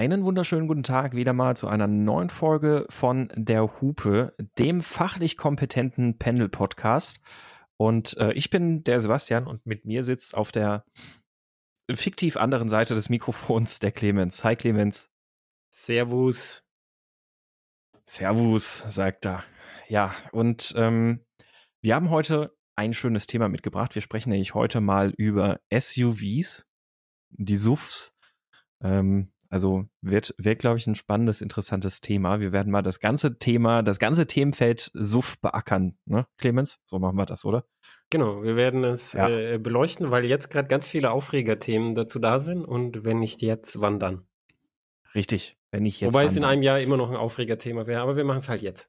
Einen wunderschönen guten Tag wieder mal zu einer neuen Folge von Der Hupe, dem fachlich kompetenten Pendel-Podcast. Und äh, ich bin der Sebastian und mit mir sitzt auf der fiktiv anderen Seite des Mikrofons der Clemens. Hi Clemens. Servus. Servus, sagt er. Ja, und ähm, wir haben heute ein schönes Thema mitgebracht. Wir sprechen nämlich heute mal über SUVs, die SUVs. Ähm, also wird, wird glaube ich, ein spannendes, interessantes Thema. Wir werden mal das ganze Thema, das ganze Themenfeld SUV beackern, ne, Clemens? So machen wir das, oder? Genau, wir werden es ja. äh, beleuchten, weil jetzt gerade ganz viele Aufregerthemen dazu da sind und wenn nicht jetzt, wann dann? Richtig, wenn nicht jetzt. Wobei es in einem Jahr immer noch ein Aufregerthema wäre, aber wir machen es halt jetzt.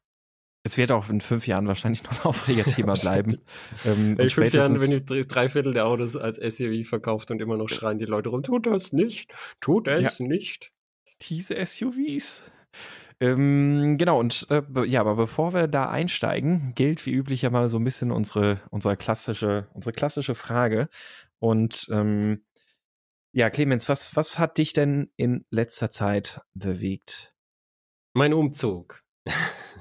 Es wird auch in fünf Jahren wahrscheinlich noch ein Aufregerthema bleiben. ähm, in fünf Jahren, wenn ich drei Viertel der Autos als SUV verkauft und immer noch schreien die Leute rum, tut das nicht, tut es ja. nicht. Diese SUVs. Ähm, genau, und äh, ja, aber bevor wir da einsteigen, gilt wie üblich ja mal so ein bisschen unsere, unsere klassische, unsere klassische Frage. Und ähm, ja, Clemens, was, was hat dich denn in letzter Zeit bewegt? Mein Umzug.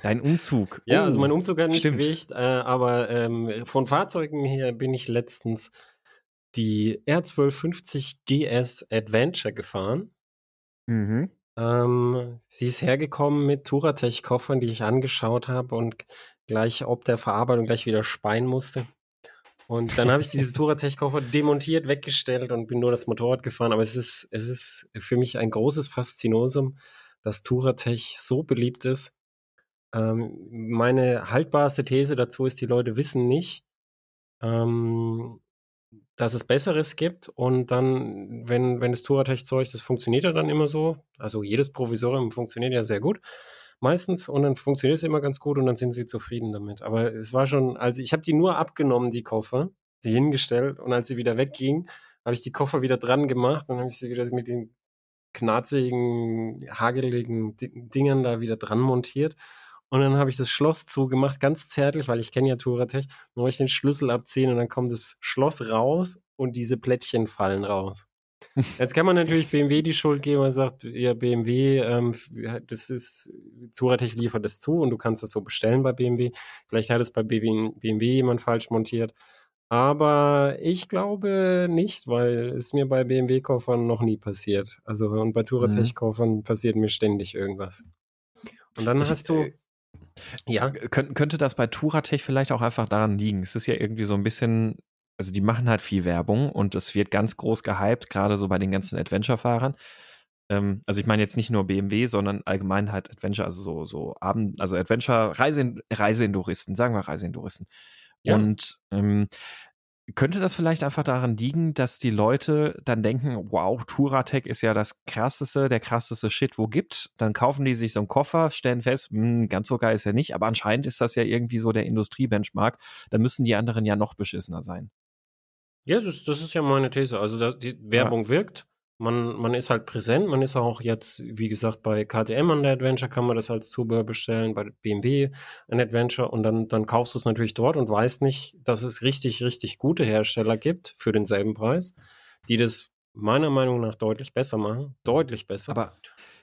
Dein Umzug. ja, also mein oh, Umzug hat nicht stimmt. bewegt, äh, aber ähm, von Fahrzeugen her bin ich letztens die R1250 GS Adventure gefahren. Mhm. Ähm, sie ist hergekommen mit Touratech-Koffern, die ich angeschaut habe und gleich ob der Verarbeitung gleich wieder speien musste. Und dann habe ich diese Touratech-Koffer demontiert, weggestellt und bin nur das Motorrad gefahren. Aber es ist, es ist für mich ein großes Faszinosum, dass Touratech so beliebt ist ähm, meine haltbarste These dazu ist, die Leute wissen nicht, ähm, dass es Besseres gibt. Und dann, wenn, wenn das Touratech-Zeug, das funktioniert ja dann immer so, also jedes Provisorium funktioniert ja sehr gut, meistens. Und dann funktioniert es immer ganz gut und dann sind sie zufrieden damit. Aber es war schon, also ich habe die nur abgenommen, die Koffer, sie hingestellt. Und als sie wieder wegging, habe ich die Koffer wieder dran gemacht. Und habe ich sie wieder mit den knarzigen, hageligen Dingern da wieder dran montiert und dann habe ich das Schloss zugemacht, ganz zärtlich, weil ich kenne ja Touratech. Dann wollte ich den Schlüssel abziehen und dann kommt das Schloss raus und diese Plättchen fallen raus. Jetzt kann man natürlich BMW die Schuld geben und sagt, ja, BMW, ähm, das ist, Touratech liefert das zu und du kannst es so bestellen bei BMW. Vielleicht hat es bei BMW jemand falsch montiert. Aber ich glaube nicht, weil es mir bei BMW-Koffern noch nie passiert. Also, und bei Touratech-Koffern mhm. passiert mir ständig irgendwas. Und dann hast du. Ja. Könnt, könnte das bei Touratech vielleicht auch einfach daran liegen? Es ist ja irgendwie so ein bisschen, also die machen halt viel Werbung und es wird ganz groß gehypt, gerade so bei den ganzen Adventure-Fahrern. Ähm, also ich meine jetzt nicht nur BMW, sondern allgemein halt Adventure, also so, so Abend, also Adventure, Reise, Reiseenduristen, sagen wir Reiseenduristen. Ja. Und ähm, könnte das vielleicht einfach daran liegen, dass die Leute dann denken, wow, Touratech ist ja das krasseste, der krasseste Shit, wo gibt. Dann kaufen die sich so einen Koffer, stellen fest, mh, hm, ganz so geil ist er nicht, aber anscheinend ist das ja irgendwie so der Industriebenchmark. Da müssen die anderen ja noch beschissener sein. Ja, das, das ist ja meine These. Also die Werbung ja. wirkt man, man ist halt präsent, man ist auch jetzt, wie gesagt, bei KTM an der Adventure kann man das als Zubehör bestellen, bei BMW ein Adventure und dann, dann kaufst du es natürlich dort und weißt nicht, dass es richtig, richtig gute Hersteller gibt für denselben Preis, die das meiner Meinung nach deutlich besser machen. Deutlich besser. Aber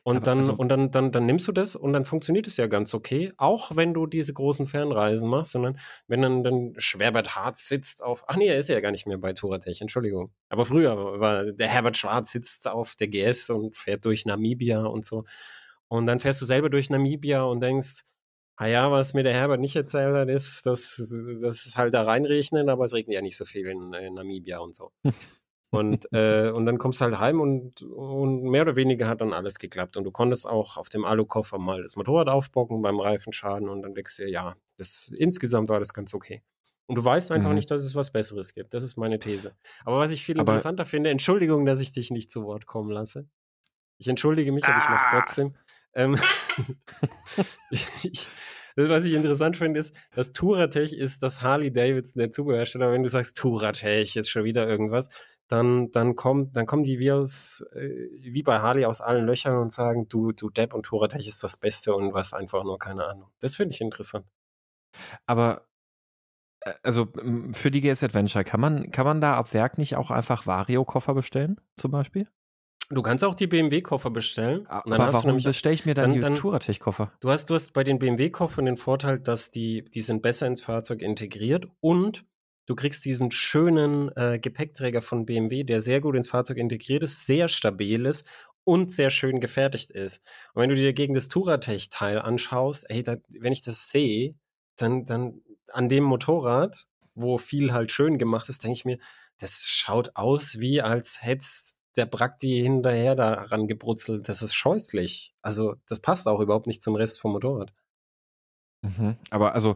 und dann, also, und dann, dann, dann nimmst du das und dann funktioniert es ja ganz okay, auch wenn du diese großen Fernreisen machst, sondern wenn dann, dann Schwerbert Harz sitzt auf, ach nee, er ist ja gar nicht mehr bei Touratech, Entschuldigung. Aber früher war der Herbert Schwarz sitzt auf der GS und fährt durch Namibia und so. Und dann fährst du selber durch Namibia und denkst, ah ja, was mir der Herbert nicht erzählt hat, ist, dass, dass es halt da reinregnet, aber es regnet ja nicht so viel in, in Namibia und so. Und, äh, und dann kommst du halt heim und, und mehr oder weniger hat dann alles geklappt. Und du konntest auch auf dem Alukoffer mal das Motorrad aufbocken beim Reifenschaden und dann denkst du, ja, das, insgesamt war das ganz okay. Und du weißt einfach mhm. nicht, dass es was Besseres gibt. Das ist meine These. Aber was ich viel aber interessanter finde, Entschuldigung, dass ich dich nicht zu Wort kommen lasse. Ich entschuldige mich, aber ich mache es ah. trotzdem. Ähm, ich, ich, das, was ich interessant finde, ist, dass Touratech ist das Harley Davidson der Zubehörsteller. Wenn du sagst, Touratech ist schon wieder irgendwas, dann, dann kommt, dann kommen die wie aus, äh, wie bei Harley aus allen Löchern und sagen, du, du Depp und Touratech ist das Beste und was einfach nur keine Ahnung. Das finde ich interessant. Aber äh, also für die GS Adventure, kann man, kann man da ab Werk nicht auch einfach Vario-Koffer bestellen, zum Beispiel? Du kannst auch die BMW-Koffer bestellen. Aber warum bestelle ich mir dann, dann die Touratech-Koffer? Du hast, du hast bei den BMW-Koffern den Vorteil, dass die, die sind besser ins Fahrzeug integriert und du kriegst diesen schönen äh, Gepäckträger von BMW, der sehr gut ins Fahrzeug integriert ist, sehr stabil ist und sehr schön gefertigt ist. Und wenn du dir gegen das Touratech-Teil anschaust, ey, da, wenn ich das sehe, dann, dann an dem Motorrad, wo viel halt schön gemacht ist, denke ich mir, das schaut aus wie als hätte der Brakti hinterher daran gebrutzelt. Das ist scheußlich. Also, das passt auch überhaupt nicht zum Rest vom Motorrad. Mhm. Aber also,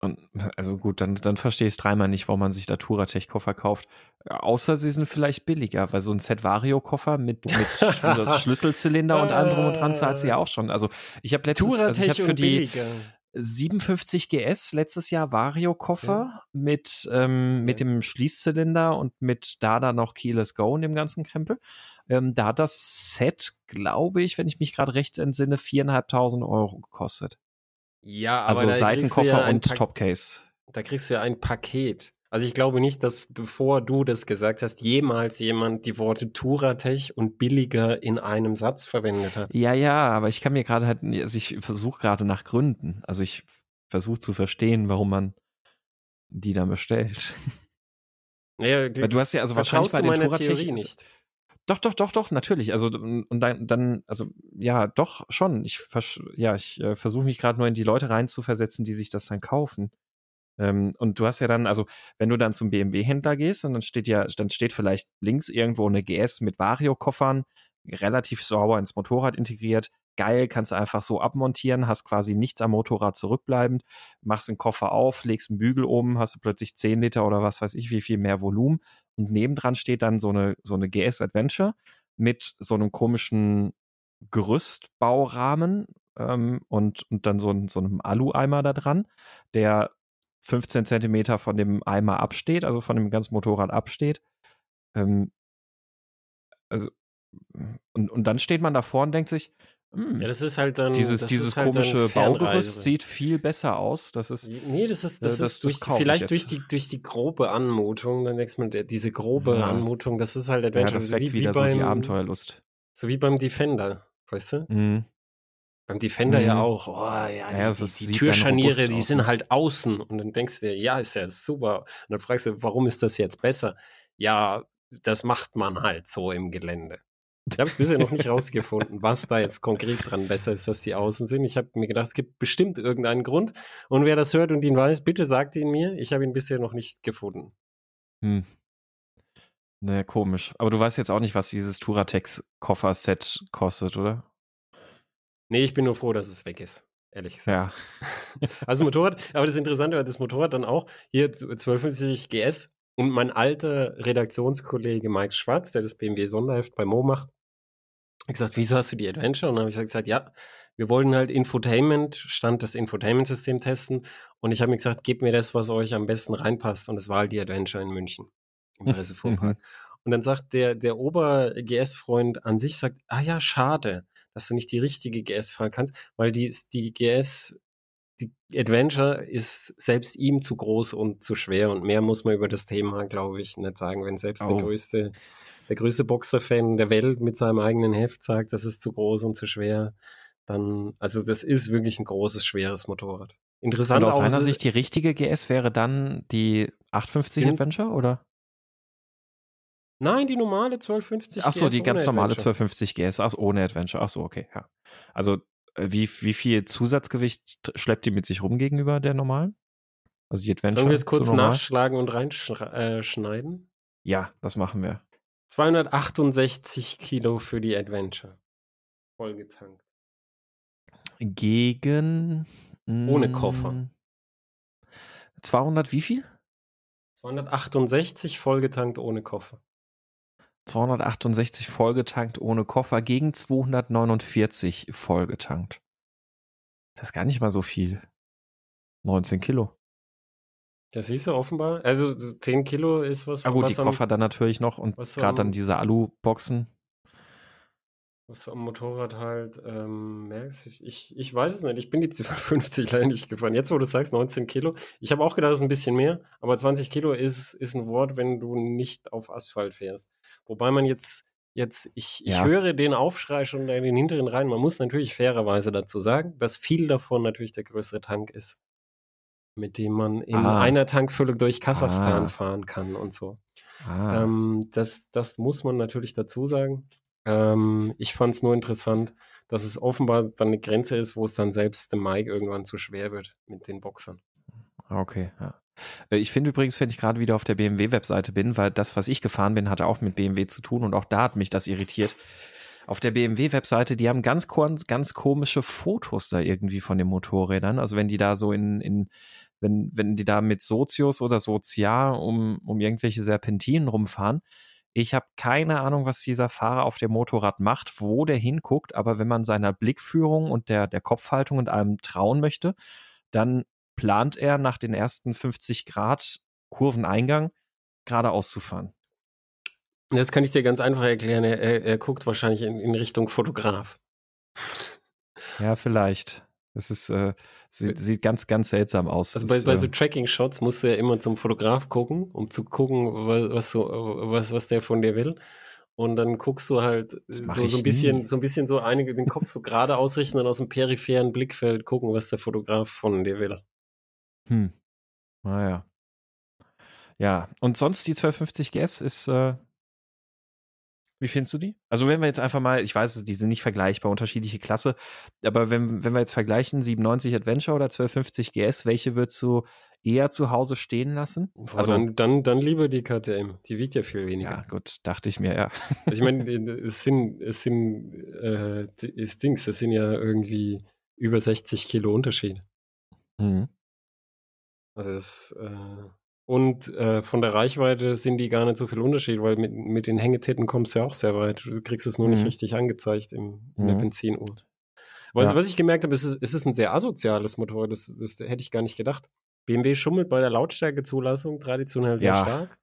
und, also gut, dann, dann verstehe ich es dreimal nicht, warum man sich da Touratech-Koffer kauft. Außer sie sind vielleicht billiger, weil so ein Set Vario-Koffer mit, mit Schlüsselzylinder und allem drum und dran zahlt sie ja auch schon. Also ich habe letztes, also ich habe für die, billiger. 57 GS letztes Jahr Vario-Koffer ja. mit, ähm, okay. mit dem Schließzylinder und mit da dann noch Keyless Go in dem ganzen Krempel. Ähm, da hat das Set, glaube ich, wenn ich mich gerade recht entsinne, 4.500 Euro gekostet. Ja, aber also Seitenkoffer ja und Topcase. Da kriegst du ja ein Paket. Also ich glaube nicht, dass bevor du das gesagt hast, jemals jemand die Worte Turatech und billiger in einem Satz verwendet hat. Ja, ja, aber ich kann mir gerade halt, also ich versuche gerade nach Gründen. Also ich versuche zu verstehen, warum man die dann bestellt. Ja, du hast ja also wahrscheinlich bei den Turatech nicht. Doch, doch, doch, doch, natürlich. Also und dann, dann also ja, doch schon. Ich ja, ich äh, versuche mich gerade nur in die Leute reinzuversetzen, die sich das dann kaufen. Ähm, und du hast ja dann, also wenn du dann zum BMW-Händler gehst und dann steht ja, dann steht vielleicht links irgendwo eine GS mit Vario-Koffern, relativ sauber ins Motorrad integriert. Geil, kannst du einfach so abmontieren, hast quasi nichts am Motorrad zurückbleibend, machst den Koffer auf, legst einen Bügel oben, hast du plötzlich 10 Liter oder was weiß ich, wie viel mehr Volumen. Und nebendran steht dann so eine, so eine GS Adventure mit so einem komischen Gerüstbaurahmen ähm, und, und dann so, so einem Alu-Eimer da dran, der 15 Zentimeter von dem Eimer absteht, also von dem ganzen Motorrad absteht. Ähm, also, und, und dann steht man davor und denkt sich, ja, das ist halt dann. Dieses, dieses halt komische Baugerüst sieht viel besser aus. Das ist. Nee, das ist, das, äh, das ist durch, das vielleicht durch die, durch die grobe Anmutung. Dann denkst man, diese grobe ja. Anmutung, das ist halt Adventure. Ja, das weckt wie, wieder wie beim, so die Abenteuerlust. So wie beim Defender, weißt du? Mhm. Beim Defender mhm. ja auch. Oh, ja, ja die, die, die Türscharniere, die sind ne? halt außen. Und dann denkst du dir, ja, ist ja super. Und dann fragst du, warum ist das jetzt besser? Ja, das macht man halt so im Gelände. Ich habe es bisher noch nicht rausgefunden, was da jetzt konkret dran besser ist, dass die außen sind. Ich habe mir gedacht, es gibt bestimmt irgendeinen Grund. Und wer das hört und ihn weiß, bitte sagt ihn mir. Ich habe ihn bisher noch nicht gefunden. Hm. Naja, komisch. Aber du weißt jetzt auch nicht, was dieses Turatex-Koffer-Set kostet, oder? Nee, ich bin nur froh, dass es weg ist. Ehrlich gesagt. Ja. also Motorrad, aber das Interessante war das Motorrad dann auch, hier 1250 GS und mein alter Redaktionskollege Mike Schwarz, der das BMW Sonderheft bei Mo macht, hat gesagt, wieso hast du die Adventure? Und dann habe ich gesagt, ja, wir wollten halt Infotainment, stand das Infotainment-System testen und ich habe mir gesagt, gebt mir das, was euch am besten reinpasst und es war halt die Adventure in München im Pressevorpark. Mhm. Und dann sagt der, der Ober-GS-Freund an sich, sagt, ah ja, schade dass du nicht die richtige GS fahren kannst, weil die, die GS, die Adventure ist selbst ihm zu groß und zu schwer und mehr muss man über das Thema, glaube ich, nicht sagen, wenn selbst oh. der größte, der größte Boxer-Fan der Welt mit seinem eigenen Heft sagt, das ist zu groß und zu schwer, dann, also das ist wirklich ein großes, schweres Motorrad. Interessant. Und aus seiner Sicht die richtige GS wäre dann die 850 Adventure, oder? Nein, die normale 1250 Ach so, GS die ganz normale 1250 GS, ach, ohne Adventure. Ach so, okay, ja. Also, wie, wie viel Zusatzgewicht schleppt die mit sich rum gegenüber der normalen? Also die Adventure. Sollen wir es kurz nachschlagen und reinschneiden? Äh, ja, das machen wir. 268 Kilo für die Adventure. Vollgetankt. Gegen. Ohne Koffer. 200 hm, wie viel? 268 vollgetankt ohne Koffer. 268 vollgetankt ohne Koffer gegen 249 vollgetankt. Das ist gar nicht mal so viel. 19 Kilo. Das siehst du offenbar. Also 10 Kilo ist was. Ah gut, die Koffer dann natürlich noch und gerade dann diese Alu-Boxen was du am Motorrad halt ähm, merkst. Ich, ich, weiß es nicht. Ich bin die 250 leider nicht gefahren. Jetzt, wo du sagst, 19 Kilo. Ich habe auch gedacht, es ist ein bisschen mehr, aber 20 Kilo ist, ist ein Wort, wenn du nicht auf Asphalt fährst. Wobei man jetzt Jetzt, ich, ich ja. höre den Aufschrei schon in den hinteren Reihen. Man muss natürlich fairerweise dazu sagen, dass viel davon natürlich der größere Tank ist, mit dem man in ah. einer Tankfüllung durch Kasachstan ah. fahren kann und so. Ah. Ähm, das, das muss man natürlich dazu sagen. Ähm, ich fand es nur interessant, dass es offenbar dann eine Grenze ist, wo es dann selbst dem Mike irgendwann zu schwer wird mit den Boxern. Okay, ja. Äh, ich finde übrigens, wenn ich gerade wieder auf der BMW-Webseite bin, weil das, was ich gefahren bin, hatte auch mit BMW zu tun und auch da hat mich das irritiert. Auf der BMW-Webseite, die haben ganz, ganz komische Fotos da irgendwie von den Motorrädern. Also wenn die da so in, in wenn, wenn die da mit Sozius oder Sozial um, um irgendwelche Serpentinen rumfahren, ich habe keine Ahnung, was dieser Fahrer auf dem Motorrad macht, wo der hinguckt, aber wenn man seiner Blickführung und der, der Kopfhaltung und allem trauen möchte, dann plant er nach den ersten 50 Grad Kurveneingang geradeaus zu fahren. Das kann ich dir ganz einfach erklären. Er, er, er guckt wahrscheinlich in, in, Richtung Fotograf. Ja, vielleicht. Es ist, äh, sieht, sieht, ganz, ganz seltsam aus. Also bei, bei so äh, Tracking-Shots musst du ja immer zum Fotograf gucken, um zu gucken, was, was, so, was, was der von dir will. Und dann guckst du halt so, so ein bisschen, nie. so ein bisschen so einige den Kopf so gerade ausrichten und aus dem peripheren Blickfeld gucken, was der Fotograf von dir will. Hm. Naja. Ja, und sonst die 1250 GS ist, äh, wie findest du die? Also wenn wir jetzt einfach mal, ich weiß, die sind nicht vergleichbar, unterschiedliche Klasse, aber wenn, wenn wir jetzt vergleichen, 97 Adventure oder 1250 GS, welche würdest du eher zu Hause stehen lassen? Also dann, dann, dann lieber die KTM, die wiegt ja viel weniger. Ja, gut, dachte ich mir, ja. Also ich meine, es sind, es sind, äh, das Dings, das sind ja irgendwie über 60 Kilo Unterschied. Mhm. Also das, äh, und äh, von der Reichweite sind die gar nicht so viel Unterschied, weil mit, mit den Hängetitten kommst du ja auch sehr weit. Du kriegst es nur mhm. nicht richtig angezeigt im, in der mhm. Benzinuhr. Aber ja. was ich gemerkt habe, ist, es ist ein sehr asoziales Motorrad. Das, das hätte ich gar nicht gedacht. BMW schummelt bei der Lautstärkezulassung traditionell sehr ja. stark.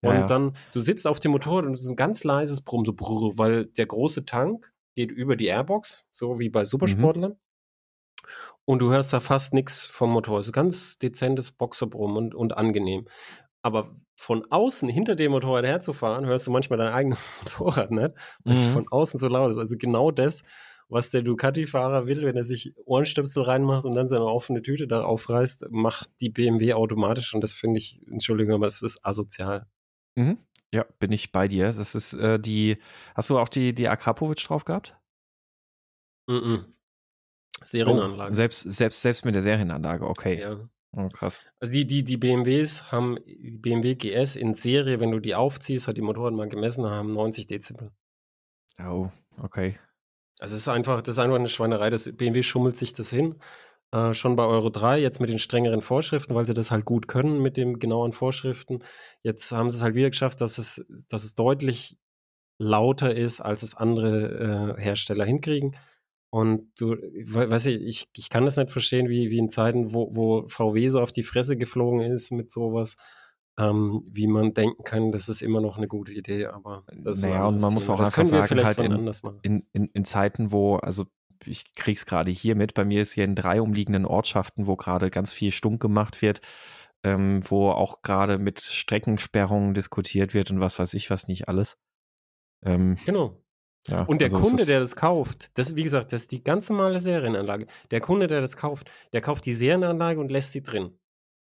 Und ja, dann, du sitzt auf dem Motorrad und es ist ein ganz leises Brummen, so brrr, weil der große Tank geht über die Airbox, so wie bei mhm. Supersportlern. Mhm. Und du hörst da fast nichts vom Motor. Es ist ganz dezentes Boxerbrumm und, und angenehm. Aber von außen hinter dem Motorrad herzufahren, hörst du manchmal dein eigenes Motorrad nicht, weil mhm. von außen so laut ist. Also genau das, was der Ducati-Fahrer will, wenn er sich Ohrenstöpsel reinmacht und dann seine offene Tüte da aufreißt, macht die BMW automatisch. Und das finde ich, Entschuldigung, aber es ist asozial. Mhm. Ja, bin ich bei dir. Das ist äh, die. Hast du auch die, die Akrapovic drauf gehabt? Mhm. Serienanlage. Oh, selbst, selbst, selbst mit der Serienanlage, okay. Ja. Oh, krass. Also die, die, die BMWs haben, die BMW GS in Serie, wenn du die aufziehst, hat die Motoren mal gemessen, haben 90 Dezibel. Oh, okay. Also es ist einfach, das ist einfach eine Schweinerei. Das BMW schummelt sich das hin. Äh, schon bei Euro 3, jetzt mit den strengeren Vorschriften, weil sie das halt gut können mit den genauen Vorschriften. Jetzt haben sie es halt wieder geschafft, dass es, dass es deutlich lauter ist, als es andere äh, Hersteller hinkriegen. Und du, weiß ich, ich, ich kann das nicht verstehen, wie, wie in Zeiten, wo, wo VW so auf die Fresse geflogen ist mit sowas, ähm, wie man denken kann, das ist immer noch eine gute Idee, aber das naja, und man Thema. muss auch das einfach sagen, halt in, in, in, in Zeiten, wo, also ich krieg's gerade hier mit, bei mir ist hier in drei umliegenden Ortschaften, wo gerade ganz viel stunk gemacht wird, ähm, wo auch gerade mit Streckensperrungen diskutiert wird und was weiß ich was nicht alles. Ähm, genau. Ja, und der also Kunde, der das kauft, das, wie gesagt, das ist die ganz normale Serienanlage. Der Kunde, der das kauft, der kauft die Serienanlage und lässt sie drin.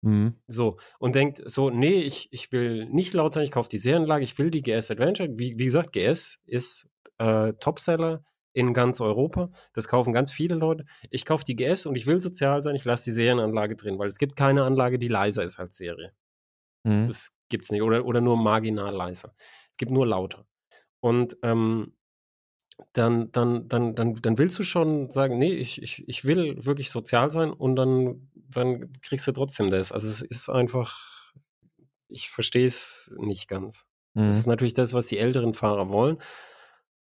Mhm. So, und denkt so, nee, ich, ich will nicht laut sein, ich kaufe die Serienanlage, ich will die GS Adventure. Wie, wie gesagt, GS ist äh, Topseller in ganz Europa. Das kaufen ganz viele Leute. Ich kaufe die GS und ich will sozial sein, ich lasse die Serienanlage drin, weil es gibt keine Anlage, die leiser ist als Serie. Mhm. Das gibt's nicht. Oder, oder nur marginal leiser. Es gibt nur lauter. Und ähm, dann, dann, dann, dann, dann willst du schon sagen, nee, ich, ich, ich will wirklich sozial sein und dann, dann kriegst du trotzdem das. Also es ist einfach, ich verstehe es nicht ganz. Mhm. Das ist natürlich das, was die älteren Fahrer wollen.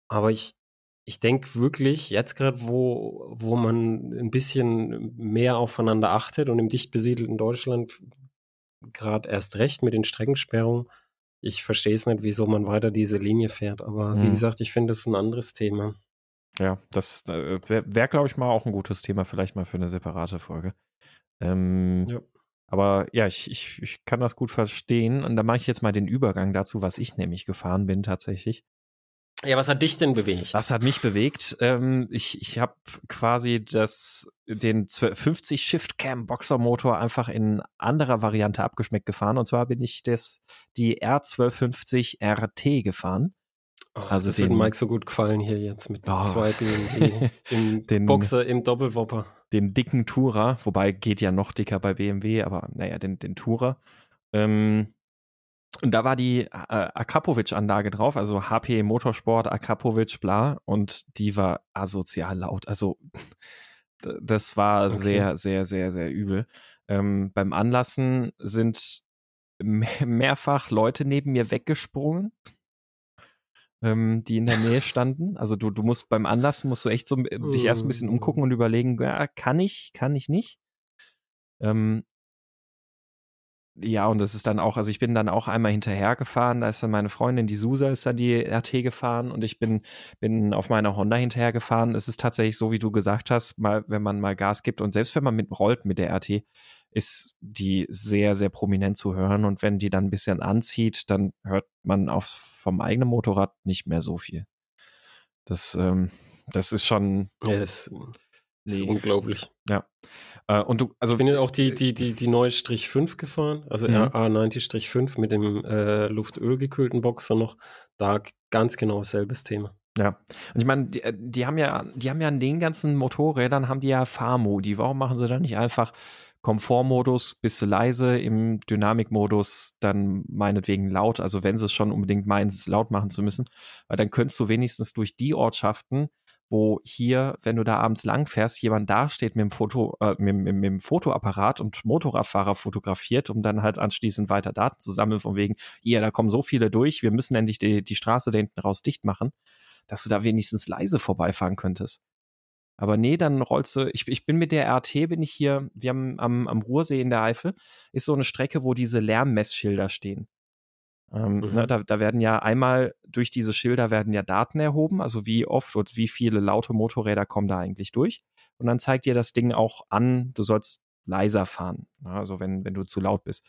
Aber ich, ich denke wirklich, jetzt gerade, wo, wo man ein bisschen mehr aufeinander achtet und im dicht besiedelten Deutschland gerade erst recht mit den Streckensperrungen, ich verstehe es nicht, wieso man weiter diese Linie fährt. Aber mhm. wie gesagt, ich finde es ein anderes Thema. Ja, das äh, wäre, wär, glaube ich, mal auch ein gutes Thema, vielleicht mal für eine separate Folge. Ähm, ja. Aber ja, ich, ich, ich kann das gut verstehen. Und da mache ich jetzt mal den Übergang dazu, was ich nämlich gefahren bin tatsächlich. Ja, was hat dich denn bewegt? Was hat mich bewegt? Ähm, ich ich habe quasi das, den 50 Shift Cam Boxer Motor einfach in anderer Variante abgeschmeckt gefahren. Und zwar bin ich das, die R1250 RT gefahren. Oh, also das den, wird Mike so gut gefallen hier jetzt mit oh, zwei BMW im den, Boxer im Doppelwopper. Den dicken Tourer, wobei geht ja noch dicker bei BMW, aber naja, den, den Tourer. Ähm, und da war die äh, Akrapovic-Anlage drauf, also HP Motorsport, Akrapovic, bla, und die war asozial laut. Also das war okay. sehr, sehr, sehr, sehr übel. Ähm, beim Anlassen sind mehrfach Leute neben mir weggesprungen, ähm, die in der Nähe standen. Also du, du musst beim Anlassen musst du echt so dich erst ein bisschen umgucken und überlegen, ja, kann ich, kann ich nicht. Ähm, ja, und das ist dann auch, also ich bin dann auch einmal hinterhergefahren, da ist dann meine Freundin, die Susa, ist dann die RT gefahren und ich bin, bin auf meiner Honda hinterhergefahren. Es ist tatsächlich so, wie du gesagt hast, mal, wenn man mal Gas gibt und selbst wenn man mit rollt mit der RT, ist die sehr, sehr prominent zu hören und wenn die dann ein bisschen anzieht, dann hört man auf, vom eigenen Motorrad nicht mehr so viel. Das, ähm, das ist schon. Ja, das ist unglaublich. Ja. Äh, und du, also. Ich bin ja auch die, die, die, die neue Strich 5 gefahren, also mhm. RA90-5 mit dem äh, luftölgekühlten Boxer noch. Da ganz genau selbes Thema. Ja, und ich meine, die, äh, die, haben ja, die haben ja an den ganzen Motorrädern haben die ja Fahrmodi. Warum machen sie da nicht einfach Komfortmodus, bist du leise, im Dynamikmodus dann meinetwegen laut, also wenn sie es schon unbedingt meinen, es laut machen zu müssen, weil dann könntest du wenigstens durch die Ortschaften wo hier, wenn du da abends lang fährst, jemand dasteht mit dem Foto, äh, mit, mit, mit, dem Fotoapparat und Motorradfahrer fotografiert, um dann halt anschließend weiter Daten zu sammeln, von wegen, ja, da kommen so viele durch, wir müssen endlich die, die Straße da hinten raus dicht machen, dass du da wenigstens leise vorbeifahren könntest. Aber nee, dann rollst du, ich, ich bin mit der RT, bin ich hier, wir haben am, am Ruhrsee in der Eifel, ist so eine Strecke, wo diese Lärmmessschilder stehen. Ähm, ne, mhm. ne, da, da werden ja einmal durch diese Schilder werden ja Daten erhoben, also wie oft und wie viele laute Motorräder kommen da eigentlich durch. Und dann zeigt dir das Ding auch an, du sollst leiser fahren, ne, also wenn, wenn du zu laut bist.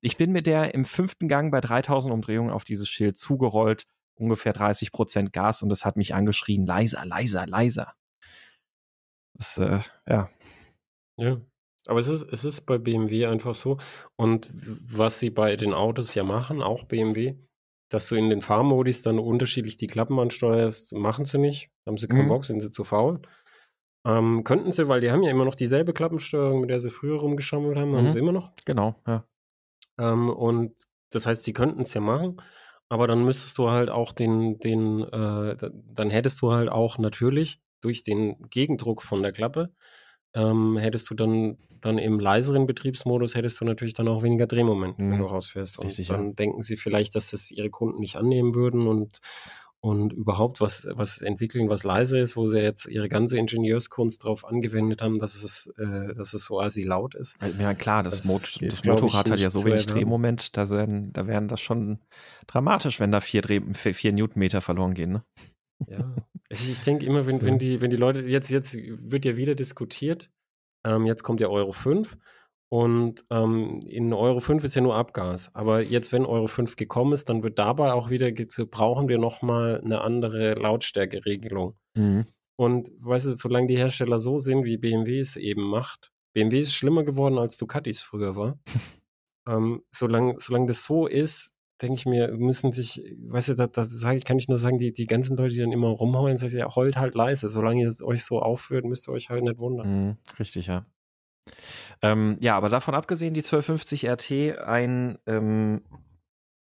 Ich bin mit der im fünften Gang bei 3000 Umdrehungen auf dieses Schild zugerollt, ungefähr 30 Prozent Gas und das hat mich angeschrien, leiser, leiser, leiser. Das, äh, ja. Ja, aber es ist, es ist bei BMW einfach so. Und was sie bei den Autos ja machen, auch BMW, dass du in den Fahrmodis dann unterschiedlich die Klappen ansteuerst, machen sie nicht. Haben sie keinen mhm. Bock, sind sie zu faul. Ähm, könnten sie, weil die haben ja immer noch dieselbe Klappensteuerung, mit der sie früher rumgeschammelt haben, mhm. haben sie immer noch. Genau, ja. Ähm, und das heißt, sie könnten es ja machen, aber dann müsstest du halt auch den, den, äh, dann hättest du halt auch natürlich durch den Gegendruck von der Klappe ähm, hättest du dann, dann im leiseren Betriebsmodus, hättest du natürlich dann auch weniger Drehmoment, mhm. wenn du rausfährst. Und Richtig, dann ja. denken sie vielleicht, dass das ihre Kunden nicht annehmen würden und, und überhaupt was, was entwickeln, was leise ist, wo sie jetzt ihre ganze Ingenieurskunst darauf angewendet haben, dass es, äh, dass es so asi laut ist. Ja, klar, das, das, Mot das Motorrad hat ja so wenig Drehmoment, da wären, da wären das schon dramatisch, wenn da vier, Dreh, vier Newtonmeter verloren gehen, ne? Ja. Also ich denke immer, wenn, so. wenn, die, wenn die Leute, jetzt, jetzt wird ja wieder diskutiert, ähm, jetzt kommt ja Euro 5 und ähm, in Euro 5 ist ja nur Abgas. Aber jetzt, wenn Euro 5 gekommen ist, dann wird dabei auch wieder, brauchen wir nochmal eine andere Lautstärkeregelung. Mhm. Und weißt du, solange die Hersteller so sind, wie BMW es eben macht, BMW ist schlimmer geworden, als Ducatis früher war. ähm, solange, solange das so ist, denke ich mir, müssen sich, weißt du, da, da sage ich, kann ich nur sagen, die, die ganzen Leute, die dann immer rumheulen, sagen, ja, heult halt leise. Solange ihr es euch so aufführt, müsst ihr euch halt nicht wundern. Mhm, richtig, ja. Ähm, ja, aber davon abgesehen, die 1250 RT, ein ähm,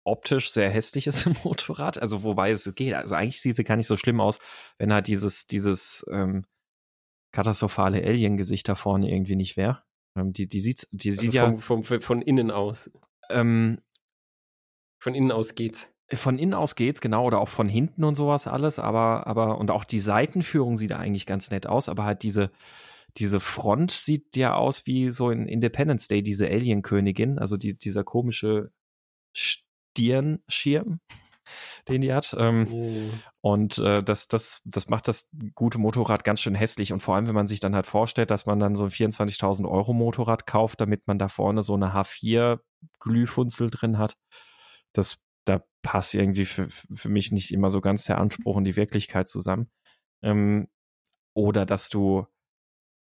optisch sehr hässliches Motorrad, also wobei es geht, also eigentlich sieht sie gar nicht so schlimm aus, wenn halt dieses, dieses ähm, katastrophale Alien-Gesicht da vorne irgendwie nicht wäre. Ähm, die, die sieht, die also sieht vom, ja vom, von innen aus. Ähm, von innen aus geht's. Von innen aus geht's, genau, oder auch von hinten und sowas alles, aber, aber, und auch die Seitenführung sieht eigentlich ganz nett aus, aber halt diese, diese Front sieht ja aus wie so in Independence Day, diese Alien-Königin, also die, dieser komische Stirnschirm, den die hat. Ähm, mhm. Und äh, das, das, das macht das gute Motorrad ganz schön hässlich. Und vor allem, wenn man sich dann halt vorstellt, dass man dann so ein 24.000 Euro Motorrad kauft, damit man da vorne so eine H4 Glühfunzel drin hat, das, da passt irgendwie für, für mich nicht immer so ganz der Anspruch und die Wirklichkeit zusammen. Ähm, oder dass du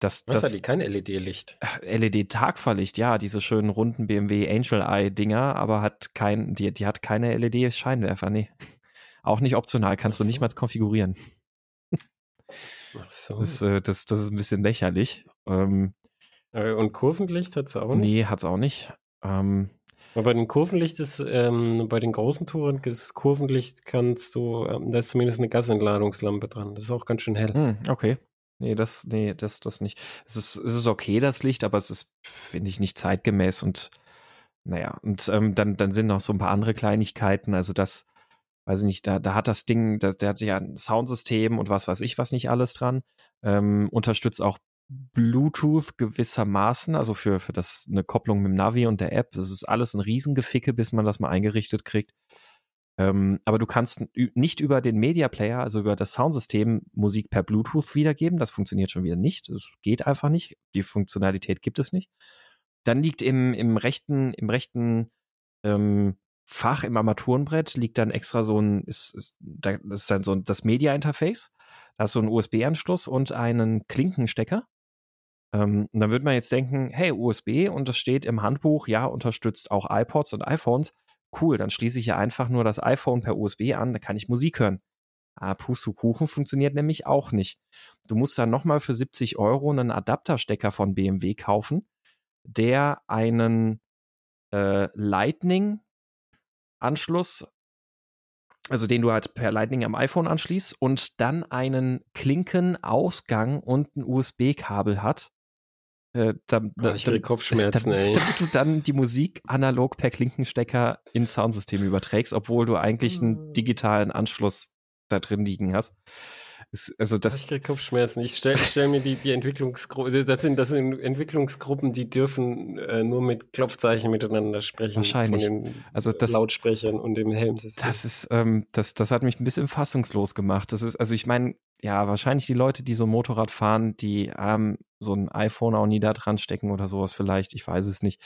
das, Was das, hat die? Kein LED-Licht. LED-Tagverlicht, ja, diese schönen runden BMW Angel Eye-Dinger, aber hat kein, die, die hat keine LED-Scheinwerfer, nee. Auch nicht optional, kannst so. du nicht mal konfigurieren. Ach so. Das, äh, das, das ist ein bisschen lächerlich. Ähm, äh, Und Kurvenlicht hat es auch nicht? Nee, hat es auch nicht. Ähm, bei den Kurvenlicht ist, ähm, bei den großen Touren, das Kurvenlicht kannst du, ähm, da ist zumindest eine Gasentladungslampe dran. Das ist auch ganz schön hell. Hm, okay. Nee, das, nee, das, das nicht. Es ist, es ist okay, das Licht, aber es ist, finde ich, nicht zeitgemäß und naja, und ähm, dann, dann sind noch so ein paar andere Kleinigkeiten. Also das, weiß ich nicht, da, da hat das Ding, da, der hat sich ein Soundsystem und was weiß ich, was nicht alles dran. Ähm, unterstützt auch Bluetooth gewissermaßen, also für, für das eine Kopplung mit dem Navi und der App. Das ist alles ein Riesengeficke, bis man das mal eingerichtet kriegt. Ähm, aber du kannst nicht über den Media Player, also über das Soundsystem, Musik per Bluetooth wiedergeben. Das funktioniert schon wieder nicht. Das geht einfach nicht. Die Funktionalität gibt es nicht. Dann liegt im, im rechten, im rechten ähm, Fach im Armaturenbrett liegt dann extra so ein, ist, ist, das ist dann so das Media-Interface. Da hast du einen USB-Anschluss und einen Klinkenstecker. Ähm, und dann würde man jetzt denken, hey, USB und es steht im Handbuch, ja, unterstützt auch iPods und iPhones cool, dann schließe ich ja einfach nur das iPhone per USB an, da kann ich Musik hören. Ah, Pustukuchen funktioniert nämlich auch nicht. Du musst dann nochmal für 70 Euro einen Adapterstecker von BMW kaufen, der einen äh, Lightning-Anschluss, also den du halt per Lightning am iPhone anschließt und dann einen Klinkenausgang und ein USB-Kabel hat, äh, da, oh, ich kriege Kopfschmerzen, ey. Damit du dann die Musik analog per Klinkenstecker ins Soundsystem überträgst, obwohl du eigentlich einen hm. digitalen Anschluss da drin liegen hast. Ist, also das ich kriege Kopfschmerzen. Ich stelle stell mir die, die Entwicklungsgruppen, das sind, das sind Entwicklungsgruppen, die dürfen äh, nur mit Klopfzeichen miteinander sprechen. Wahrscheinlich. Von den also das, Lautsprechern und dem Helmsystem. Das ist, ähm, das, das hat mich ein bisschen fassungslos gemacht. Das ist, also ich meine, ja, wahrscheinlich die Leute, die so ein Motorrad fahren, die haben so ein iPhone auch nie da dran stecken oder sowas vielleicht. Ich weiß es nicht.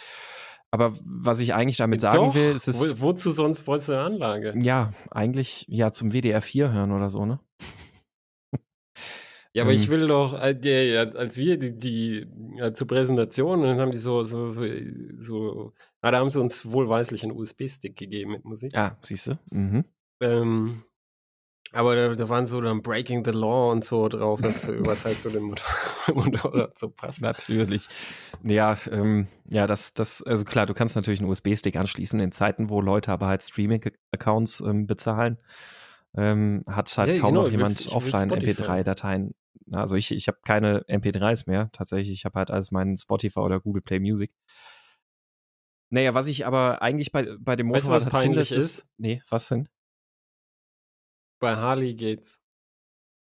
Aber was ich eigentlich damit sagen Doch, will, ist es. Wo, wozu sonst brauchst du eine Anlage? Ja, eigentlich ja zum WDR 4 hören oder so, ne? Ja, aber ähm, ich will doch, äh, als wir die, die ja, zur Präsentation, dann haben die so, so, so, so, ah, da haben sie uns wohlweislich einen USB-Stick gegeben mit Musik. Ja, siehst du? Mhm. Ähm, aber da, da, waren so dann Breaking the Law und so drauf, dass was halt zu dem Motor Motorrad so passt. Natürlich. Ja, ähm, ja, das, das, also klar, du kannst natürlich einen USB-Stick anschließen in Zeiten, wo Leute aber halt Streaming-Accounts ähm, bezahlen. Ähm, hat halt ja, kaum genau, noch jemand offline MP3-Dateien. Also ich, ich habe keine MP3s mehr, tatsächlich. Ich habe halt alles meinen Spotify oder Google Play Music. Naja, was ich aber eigentlich bei, bei dem Motorrad weißt du, was halt peinlich finde, ist, ist. Nee, was denn? Bei Harley geht's.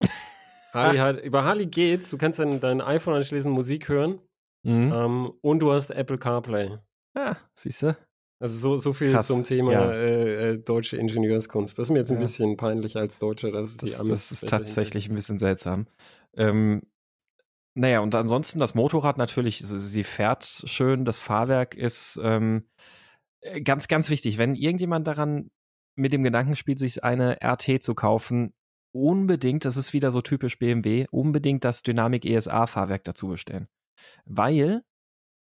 Harley hat, über Harley geht's, du kannst dann dein iPhone anschließen, Musik hören mhm. ähm, und du hast Apple CarPlay. Ja, siehst du? Also so, so viel Krass. zum Thema ja. äh, äh, deutsche Ingenieurskunst. Das ist mir jetzt ein ja. bisschen peinlich als Deutscher, dass das, die Amis Das ist tatsächlich ein bisschen seltsam. Ähm, naja, und ansonsten das Motorrad natürlich, sie fährt schön, das Fahrwerk ist ähm, äh, ganz, ganz wichtig. Wenn irgendjemand daran mit dem Gedanken spielt, sich eine RT zu kaufen, unbedingt, das ist wieder so typisch BMW, unbedingt das Dynamic ESA-Fahrwerk dazu bestellen. Weil,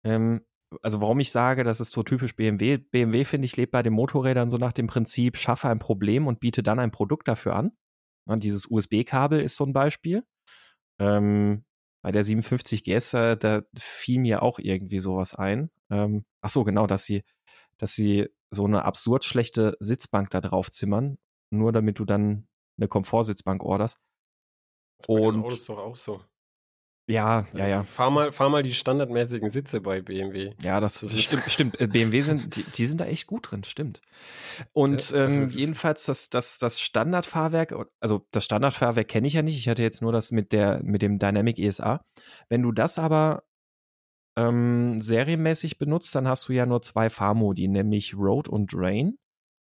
ähm, also warum ich sage, das ist so typisch BMW, BMW finde ich lebt bei den Motorrädern so nach dem Prinzip, schaffe ein Problem und biete dann ein Produkt dafür an. Ja, dieses USB-Kabel ist so ein Beispiel. Ähm, bei der 57 GS, äh, da fiel mir auch irgendwie sowas ein. Ähm, ach so, genau, dass sie, dass sie so eine absurd schlechte Sitzbank da drauf zimmern, nur damit du dann eine Komfortsitzbank orderst. Das und ist doch auch so. Ja, also ja, ja. Fahr mal, fahr mal die standardmäßigen Sitze bei BMW. Ja, das, das stimmt, stimmt. Äh, BMW sind, die, die, sind da echt gut drin, stimmt. Und ja, ähm, jedenfalls das, das, das Standardfahrwerk, also das Standardfahrwerk kenne ich ja nicht. Ich hatte jetzt nur das mit der, mit dem Dynamic ESA. Wenn du das aber ähm, serienmäßig benutzt, dann hast du ja nur zwei Fahrmodi, nämlich Road und Rain.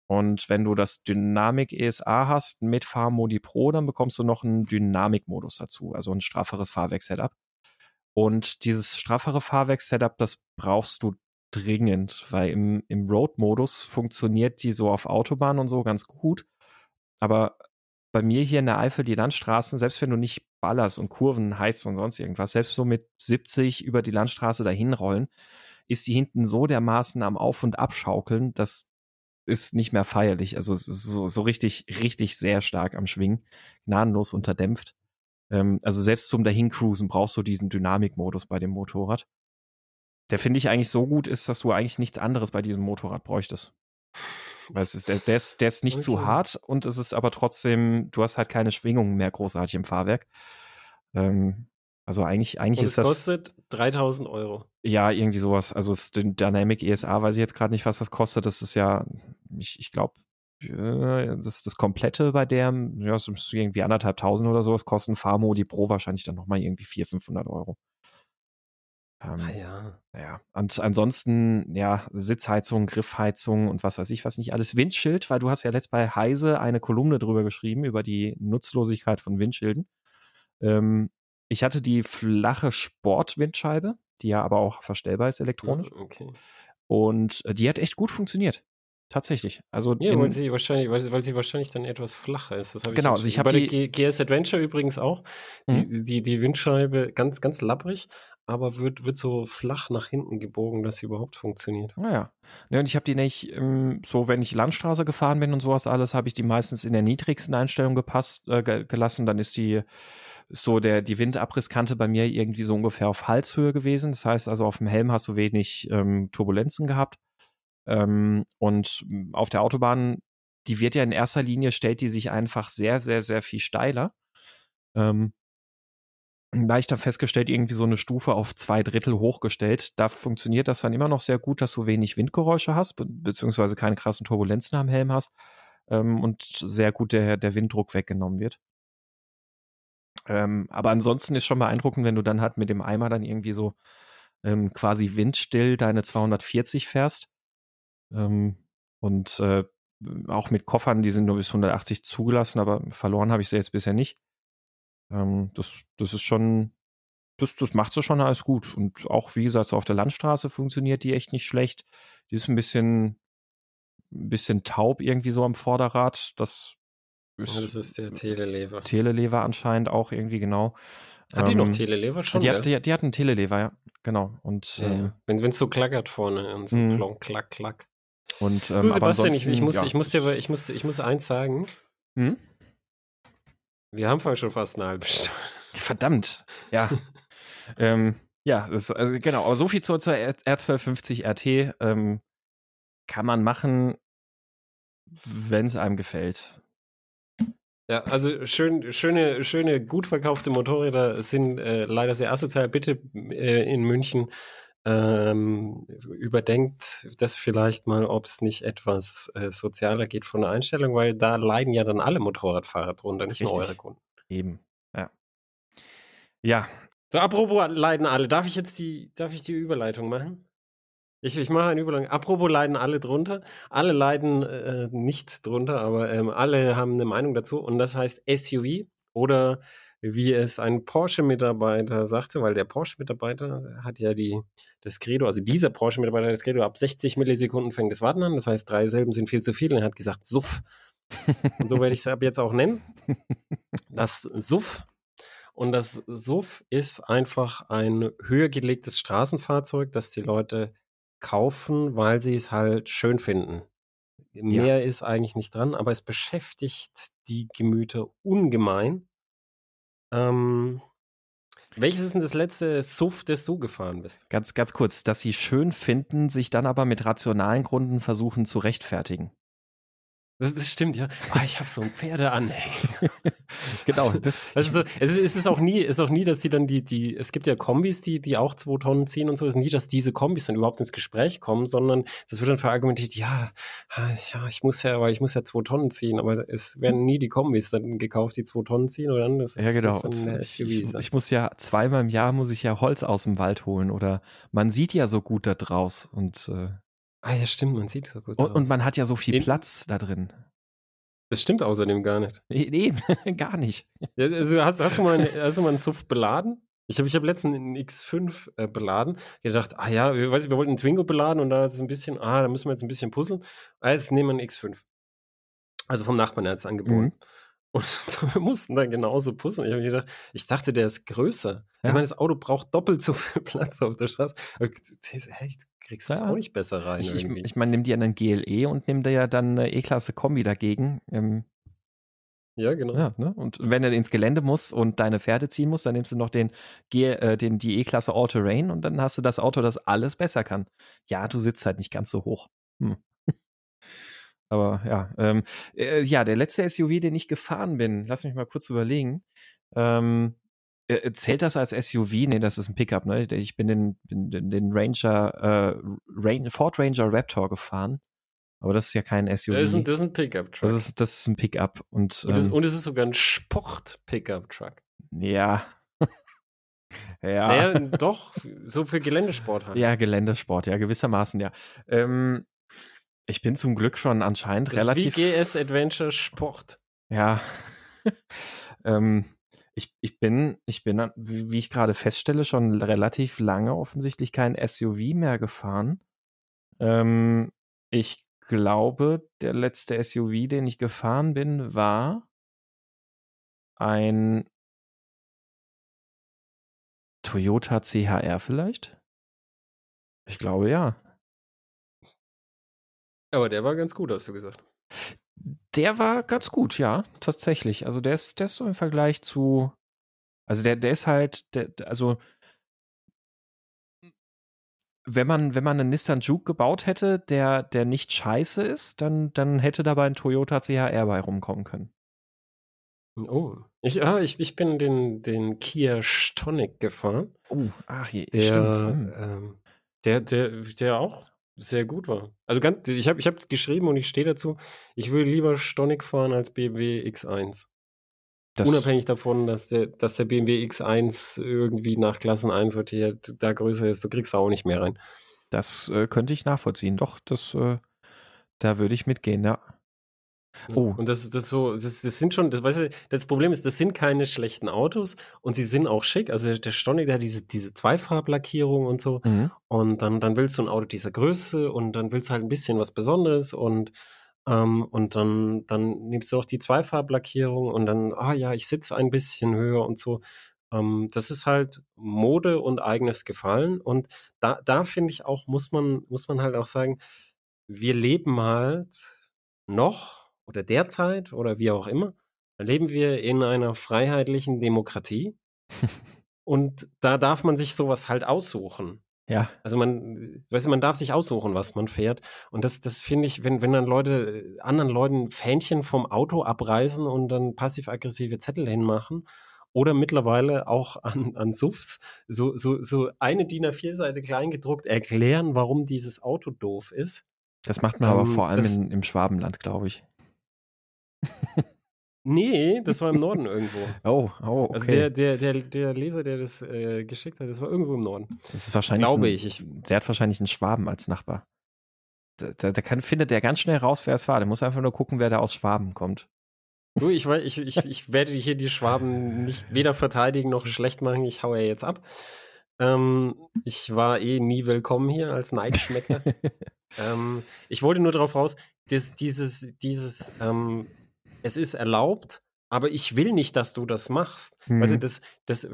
Und wenn du das Dynamic ESA hast mit Fahrmodi Pro, dann bekommst du noch einen Dynamik-Modus dazu, also ein strafferes Fahrwerk-Setup. Und dieses straffere Fahrwerk-Setup, das brauchst du dringend, weil im, im Road-Modus funktioniert die so auf Autobahn und so ganz gut. Aber bei mir hier in der Eifel, die Landstraßen, selbst wenn du nicht ballerst und Kurven heizt und sonst irgendwas, selbst so mit 70 über die Landstraße dahin rollen, ist die hinten so dermaßen am Auf- und Abschaukeln, das ist nicht mehr feierlich. Also es ist so, so richtig, richtig sehr stark am Schwingen, gnadenlos unterdämpft. Ähm, also selbst zum Dahincruisen brauchst du diesen Dynamikmodus bei dem Motorrad. Der finde ich eigentlich so gut ist, dass du eigentlich nichts anderes bei diesem Motorrad bräuchtest. Weil es ist, der, der, ist, der ist nicht okay. zu hart und es ist aber trotzdem, du hast halt keine Schwingungen mehr großartig im Fahrwerk. Ähm, also eigentlich, eigentlich und ist das. kostet 3000 Euro. Ja, irgendwie sowas. Also das Dynamic ESA weiß ich jetzt gerade nicht, was das kostet. Das ist ja, ich, ich glaube, das ist das komplette bei der, ja, das ist irgendwie anderthalb tausend oder sowas kosten Farmodi Pro wahrscheinlich dann nochmal irgendwie 400, 500 Euro. Ähm, ah ja. Ja, und ansonsten, ja, Sitzheizung, Griffheizung und was weiß ich was nicht alles. Windschild, weil du hast ja letzt bei Heise eine Kolumne drüber geschrieben, über die Nutzlosigkeit von Windschilden. Ähm, ich hatte die flache Sportwindscheibe, die ja aber auch verstellbar ist elektronisch. Okay. Und äh, die hat echt gut funktioniert. Tatsächlich. Also ja, weil sie wahrscheinlich, weil sie, weil sie wahrscheinlich dann etwas flacher ist. Das genau, ich also ich habe die GS Adventure übrigens auch. Mhm. Die, die, die Windscheibe ganz, ganz labbrig, aber wird, wird so flach nach hinten gebogen, dass sie überhaupt funktioniert. Naja. Ah ja, und ich habe die nicht, ähm, so wenn ich Landstraße gefahren bin und sowas alles, habe ich die meistens in der niedrigsten Einstellung gepasst, äh, gelassen. Dann ist die so der, die Windabrisskante bei mir irgendwie so ungefähr auf Halshöhe gewesen. Das heißt also, auf dem Helm hast du wenig ähm, Turbulenzen gehabt. Ähm, und auf der Autobahn, die wird ja in erster Linie, stellt die sich einfach sehr, sehr, sehr viel steiler. Ähm, dann festgestellt, irgendwie so eine Stufe auf zwei Drittel hochgestellt. Da funktioniert das dann immer noch sehr gut, dass du wenig Windgeräusche hast, be beziehungsweise keine krassen Turbulenzen am Helm hast ähm, und sehr gut der, der Winddruck weggenommen wird. Ähm, aber ansonsten ist schon beeindruckend, wenn du dann halt mit dem Eimer dann irgendwie so ähm, quasi windstill deine 240 fährst. Ähm, und äh, auch mit Koffern, die sind nur bis 180 zugelassen, aber verloren habe ich sie jetzt bisher nicht. Ähm, das, das ist schon, das, das macht so schon alles gut. Und auch, wie gesagt, so auf der Landstraße funktioniert die echt nicht schlecht. Die ist ein bisschen, ein bisschen taub irgendwie so am Vorderrad. Das ist, ja, das ist der Telelever. Telelever anscheinend auch irgendwie, genau. Hat die noch ähm, Telelever schon? Die, hat, die, die, hat einen Telelever, ja, genau. Und, ja, ähm, Wenn es so klackert vorne und so klonk, klack, klack. Und, ähm, du, Sebastian, ich, ich, muss, ja. ich, muss dir, ich, muss, ich muss eins sagen. Hm? Wir haben vorhin schon fast eine halbe Stunde. Verdammt, ja. ähm, ja, das, also genau, aber so viel zur, zur R1250 RT ähm, kann man machen, wenn es einem gefällt. Ja, also schön, schöne, schöne, gut verkaufte Motorräder sind äh, leider sehr asozial. Bitte äh, in München ähm, überdenkt das vielleicht mal, ob es nicht etwas äh, sozialer geht von der Einstellung, weil da leiden ja dann alle Motorradfahrer drunter, nicht Richtig. nur eure Kunden. Eben, ja. Ja. So, apropos leiden alle, darf ich jetzt die, darf ich die Überleitung machen? Ich, ich mache eine Überleitung. Apropos leiden alle drunter. Alle leiden äh, nicht drunter, aber ähm, alle haben eine Meinung dazu und das heißt SUV oder wie es ein Porsche-Mitarbeiter sagte, weil der Porsche-Mitarbeiter hat ja die, das Credo, also dieser Porsche-Mitarbeiter das Credo, ab 60 Millisekunden fängt das Warten an. Das heißt, drei Silben sind viel zu viel. Und er hat gesagt, Suff. Und so werde ich es ab jetzt auch nennen. Das Suff. Und das Suff ist einfach ein höher gelegtes Straßenfahrzeug, das die Leute kaufen, weil sie es halt schön finden. Mehr ja. ist eigentlich nicht dran, aber es beschäftigt die Gemüter ungemein. Ähm, welches ist denn das letzte Suff, das du gefahren bist? Ganz, ganz kurz, dass sie schön finden, sich dann aber mit rationalen Gründen versuchen zu rechtfertigen. Das, das stimmt, ja. Ah, ich habe so ein Pferdeanhänger. genau. Also, es, ist, es ist auch nie, ist auch nie, dass die dann die, die, es gibt ja Kombis, die, die auch zwei Tonnen ziehen und so, es ist nie, dass diese Kombis dann überhaupt ins Gespräch kommen, sondern das wird dann verargumentiert, ja, ja, ich muss ja, weil ich muss ja zwei Tonnen ziehen, aber es werden nie die Kombis dann gekauft, die zwei Tonnen ziehen, oder dann? Ist, ja, genau. Ich, ich, ich, muss ja zweimal im Jahr muss ich ja Holz aus dem Wald holen oder man sieht ja so gut da draus und äh Ah ja, stimmt, man sieht so gut. Und, und man hat ja so viel Platz da drin. Das stimmt außerdem gar nicht. Nee, gar nicht. Ja, also hast, hast, du mal einen, hast du mal einen Suff beladen? Ich habe ich hab letztens einen X5 äh, beladen, gedacht, ah ja, wir, weiß ich, wir wollten einen Twingo beladen und da ist ein bisschen, ah, da müssen wir jetzt ein bisschen puzzeln. Ah, jetzt nehmen wir einen X5. Also vom Nachbarn, hat es angeboten. Mhm. Und wir mussten dann genauso puzzeln. Ich, gedacht, ich dachte, der ist größer. Ja. Ich meine, das Auto braucht doppelt so viel Platz auf der Straße. Aber du, kriegst es ja. auch nicht besser rein. Ich, ich, ich meine, nimm dir einen GLE und nimm dir ja dann eine E-Klasse Kombi dagegen. Ähm, ja, genau. Ja, ne? Und wenn er ins Gelände muss und deine Pferde ziehen muss, dann nimmst du noch den, G äh, den die E-Klasse All-Terrain und dann hast du das Auto, das alles besser kann. Ja, du sitzt halt nicht ganz so hoch. Hm. Aber ja, ähm, äh, ja, der letzte SUV, den ich gefahren bin, lass mich mal kurz überlegen. Ähm, äh, zählt das als SUV? Nee, das ist ein Pickup, ne? Ich bin den, den, den Ranger, äh, Rain, Ford Ranger Raptor gefahren. Aber das ist ja kein SUV. Das ist ein, das ist ein Pickup-Truck. Das ist, das ist ein Pickup. Und, und, ähm, und, es ist sogar ein Sport-Pickup-Truck. Ja. ja. Naja, doch, so für Geländesport halt. Ja, Geländesport, ja, gewissermaßen, ja. Ähm, ich bin zum Glück schon anscheinend das relativ. Ist wie GS Adventure Sport. Ja. ähm, ich, ich bin, ich bin, wie ich gerade feststelle, schon relativ lange offensichtlich kein SUV mehr gefahren. Ähm, ich glaube, der letzte SUV, den ich gefahren bin, war ein Toyota CHR vielleicht? Ich glaube ja. Aber der war ganz gut, hast du gesagt. Der war ganz gut, ja, tatsächlich. Also der ist, der ist so im Vergleich zu, also der, der ist halt, der, also wenn man, wenn man einen Nissan Juke gebaut hätte, der, der nicht scheiße ist, dann, dann hätte dabei ein Toyota CHR bei rumkommen können. Oh, ich, ah, ich, ich bin den, den Kia Stonic gefahren. Oh, ach je, der, stimmt. Hm. Ähm, der, der, der auch sehr gut war. Also ganz, ich habe ich hab geschrieben und ich stehe dazu, ich würde lieber Stonic fahren als BMW X1. Das Unabhängig davon, dass der, dass der BMW X1 irgendwie nach Klassen einsortiert, da größer ist, du kriegst da auch nicht mehr rein. Das äh, könnte ich nachvollziehen. Doch, das, äh, da würde ich mitgehen, ja. Oh. Und das, das so, das, das sind schon, das, weißt du, das Problem ist, das sind keine schlechten Autos und sie sind auch schick. Also der Stonic, der hat diese, diese Zweifarblackierung und so. Mhm. Und dann, dann willst du ein Auto dieser Größe und dann willst du halt ein bisschen was Besonderes und ähm, und dann, dann nimmst du auch die Zweifarblackierung und dann, ah ja, ich sitze ein bisschen höher und so. Ähm, das ist halt Mode und eigenes Gefallen. Und da, da finde ich auch, muss man, muss man halt auch sagen, wir leben halt noch oder derzeit oder wie auch immer, leben wir in einer freiheitlichen Demokratie. und da darf man sich sowas halt aussuchen. Ja. Also man, weißt du, man darf sich aussuchen, was man fährt. Und das, das finde ich, wenn, wenn dann Leute, anderen Leuten Fähnchen vom Auto abreißen und dann passiv-aggressive Zettel hinmachen oder mittlerweile auch an, an SUFs so, so, so eine DIN A4-Seite kleingedruckt erklären, warum dieses Auto doof ist. Das macht man ähm, aber vor allem das, in, im Schwabenland, glaube ich. Nee, das war im Norden irgendwo. Oh, oh, also okay. Also der, der, der, der Leser, der das äh, geschickt hat, das war irgendwo im Norden. Das ist wahrscheinlich. Glaube ein, ich. ich. Der hat wahrscheinlich einen Schwaben als Nachbar. Da, da, da kann, findet der ganz schnell raus, wer es war. Der muss einfach nur gucken, wer da aus Schwaben kommt. Du, ich, ich, ich, ich werde hier die Schwaben nicht weder verteidigen noch schlecht machen. Ich haue ja jetzt ab. Ähm, ich war eh nie willkommen hier als Neidschmecker. ähm, ich wollte nur darauf raus, dass dieses, dieses ähm, es ist erlaubt, aber ich will nicht, dass du das machst. Mhm. Also das, das,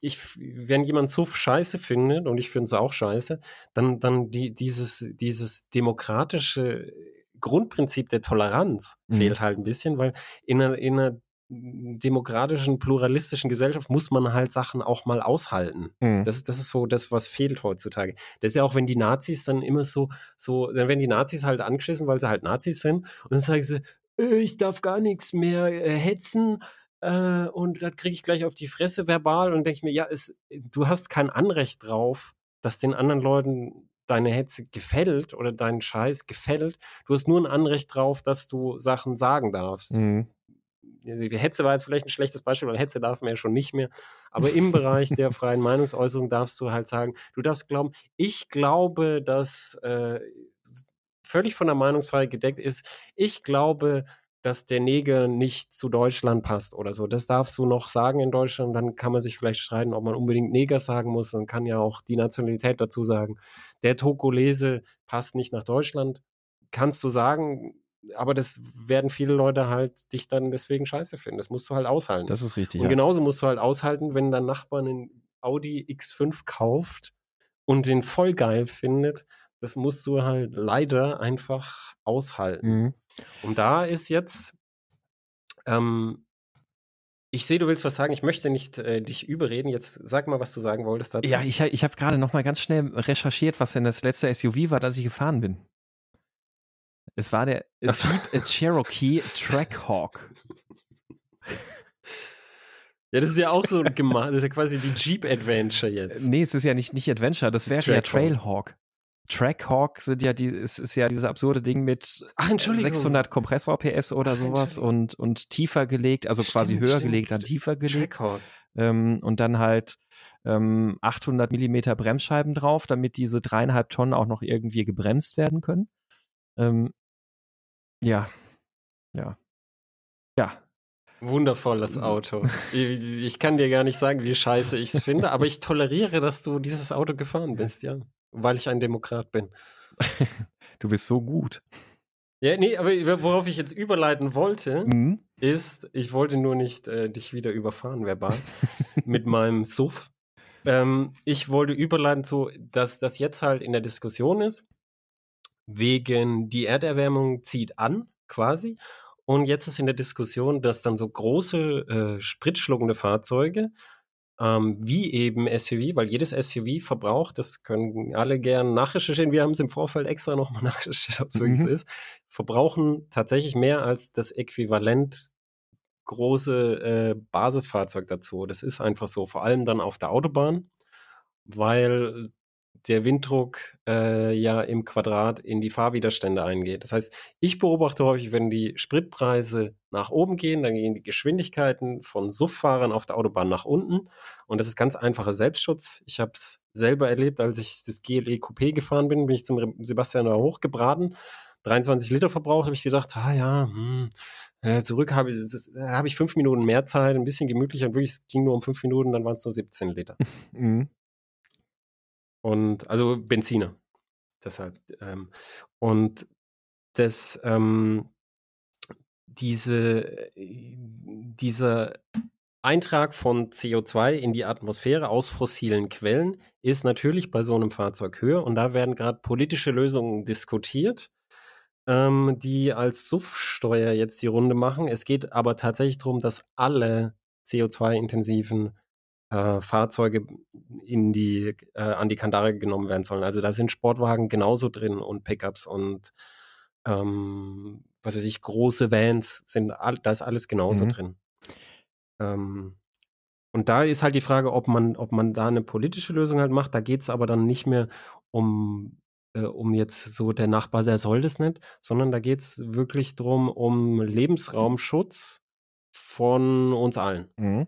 ich, wenn jemand Suff scheiße findet, und ich finde es auch scheiße, dann, dann die, dieses, dieses demokratische Grundprinzip der Toleranz mhm. fehlt halt ein bisschen, weil in einer, in einer demokratischen, pluralistischen Gesellschaft muss man halt Sachen auch mal aushalten. Mhm. Das, das ist so das, was fehlt heutzutage. Das ist ja auch, wenn die Nazis dann immer so, so, dann werden die Nazis halt angeschissen, weil sie halt Nazis sind. Und dann sagen sie, ich darf gar nichts mehr äh, hetzen äh, und das kriege ich gleich auf die Fresse verbal und denke ich mir, ja, es, du hast kein Anrecht drauf, dass den anderen Leuten deine Hetze gefällt oder dein Scheiß gefällt. Du hast nur ein Anrecht drauf, dass du Sachen sagen darfst. Mhm. Hetze war jetzt vielleicht ein schlechtes Beispiel, weil Hetze darf man ja schon nicht mehr. Aber im Bereich der freien Meinungsäußerung darfst du halt sagen, du darfst glauben, ich glaube, dass äh, völlig von der Meinungsfreiheit gedeckt ist. Ich glaube, dass der Neger nicht zu Deutschland passt oder so. Das darfst du noch sagen in Deutschland. Dann kann man sich vielleicht streiten, ob man unbedingt Neger sagen muss. Dann kann ja auch die Nationalität dazu sagen. Der Togolese passt nicht nach Deutschland. Kannst du sagen, aber das werden viele Leute halt dich dann deswegen scheiße finden. Das musst du halt aushalten. Das ist richtig. Und ja. genauso musst du halt aushalten, wenn dein Nachbar einen Audi X5 kauft und den voll geil findet. Das musst du halt leider einfach aushalten. Mhm. Und da ist jetzt, ähm, ich sehe, du willst was sagen. Ich möchte nicht äh, dich überreden. Jetzt sag mal, was du sagen wolltest dazu. Ja, ich, ich habe gerade noch mal ganz schnell recherchiert, was denn das letzte SUV war, das ich gefahren bin. Es war der Jeep Cherokee Trackhawk. Ja, das ist ja auch so gemacht. Das ist ja quasi die Jeep Adventure jetzt. Nee, es ist ja nicht, nicht Adventure, das wäre ja Trailhawk. Trackhawk sind ja die, es ist ja dieses absurde Ding mit Ach, 600 Kompressor PS oder Ach, sowas und, und tiefer gelegt, also quasi stimmt, höher stimmt. gelegt, dann tiefer gelegt. Trackhawk. Ähm, und dann halt ähm, 800 Millimeter Bremsscheiben drauf, damit diese dreieinhalb Tonnen auch noch irgendwie gebremst werden können. Ähm, ja, ja, ja. Wundervolles Auto. ich, ich kann dir gar nicht sagen, wie scheiße ich es finde, aber ich toleriere, dass du dieses Auto gefahren bist, ja. Weil ich ein Demokrat bin. du bist so gut. Ja, nee, aber worauf ich jetzt überleiten wollte, mhm. ist, ich wollte nur nicht äh, dich wieder überfahren, verbal, mit meinem Suff. Ähm, ich wollte überleiten zu, dass das jetzt halt in der Diskussion ist, wegen die Erderwärmung zieht an, quasi. Und jetzt ist in der Diskussion, dass dann so große äh, spritschluckende Fahrzeuge ähm, wie eben SUV, weil jedes SUV verbraucht, das können alle gern nachrecherchieren, wir haben es im Vorfeld extra nochmal nachrecherchiert, ob es mhm. so ist, verbrauchen tatsächlich mehr als das Äquivalent große äh, Basisfahrzeug dazu. Das ist einfach so, vor allem dann auf der Autobahn, weil der Winddruck äh, ja im Quadrat in die Fahrwiderstände eingeht. Das heißt, ich beobachte häufig, wenn die Spritpreise nach oben gehen, dann gehen die Geschwindigkeiten von Sufffahrern auf der Autobahn nach unten. Und das ist ganz einfacher Selbstschutz. Ich habe es selber erlebt, als ich das GLE Coupé gefahren bin, bin ich zum Sebastian hochgebraten. 23 Liter verbraucht, habe ich gedacht, ah ja, hm, äh, zurück habe ich, hab ich fünf Minuten mehr Zeit, ein bisschen gemütlicher. Und wirklich, es ging nur um fünf Minuten, dann waren es nur 17 Liter. Mhm. Und also Benziner. Deshalb. Ähm, und das, ähm, diese, dieser Eintrag von CO2 in die Atmosphäre aus fossilen Quellen ist natürlich bei so einem Fahrzeug höher und da werden gerade politische Lösungen diskutiert, ähm, die als SUF-Steuer jetzt die Runde machen. Es geht aber tatsächlich darum, dass alle CO2-intensiven äh, Fahrzeuge in die, äh, an die Kandare genommen werden sollen. Also da sind Sportwagen genauso drin und Pickups und ähm, was weiß ich, große Vans sind, all, da ist alles genauso mhm. drin. Ähm, und da ist halt die Frage, ob man, ob man da eine politische Lösung halt macht. Da geht es aber dann nicht mehr um, äh, um jetzt so der Nachbar, der soll das nicht, sondern da geht es wirklich drum um Lebensraumschutz von uns allen. Mhm.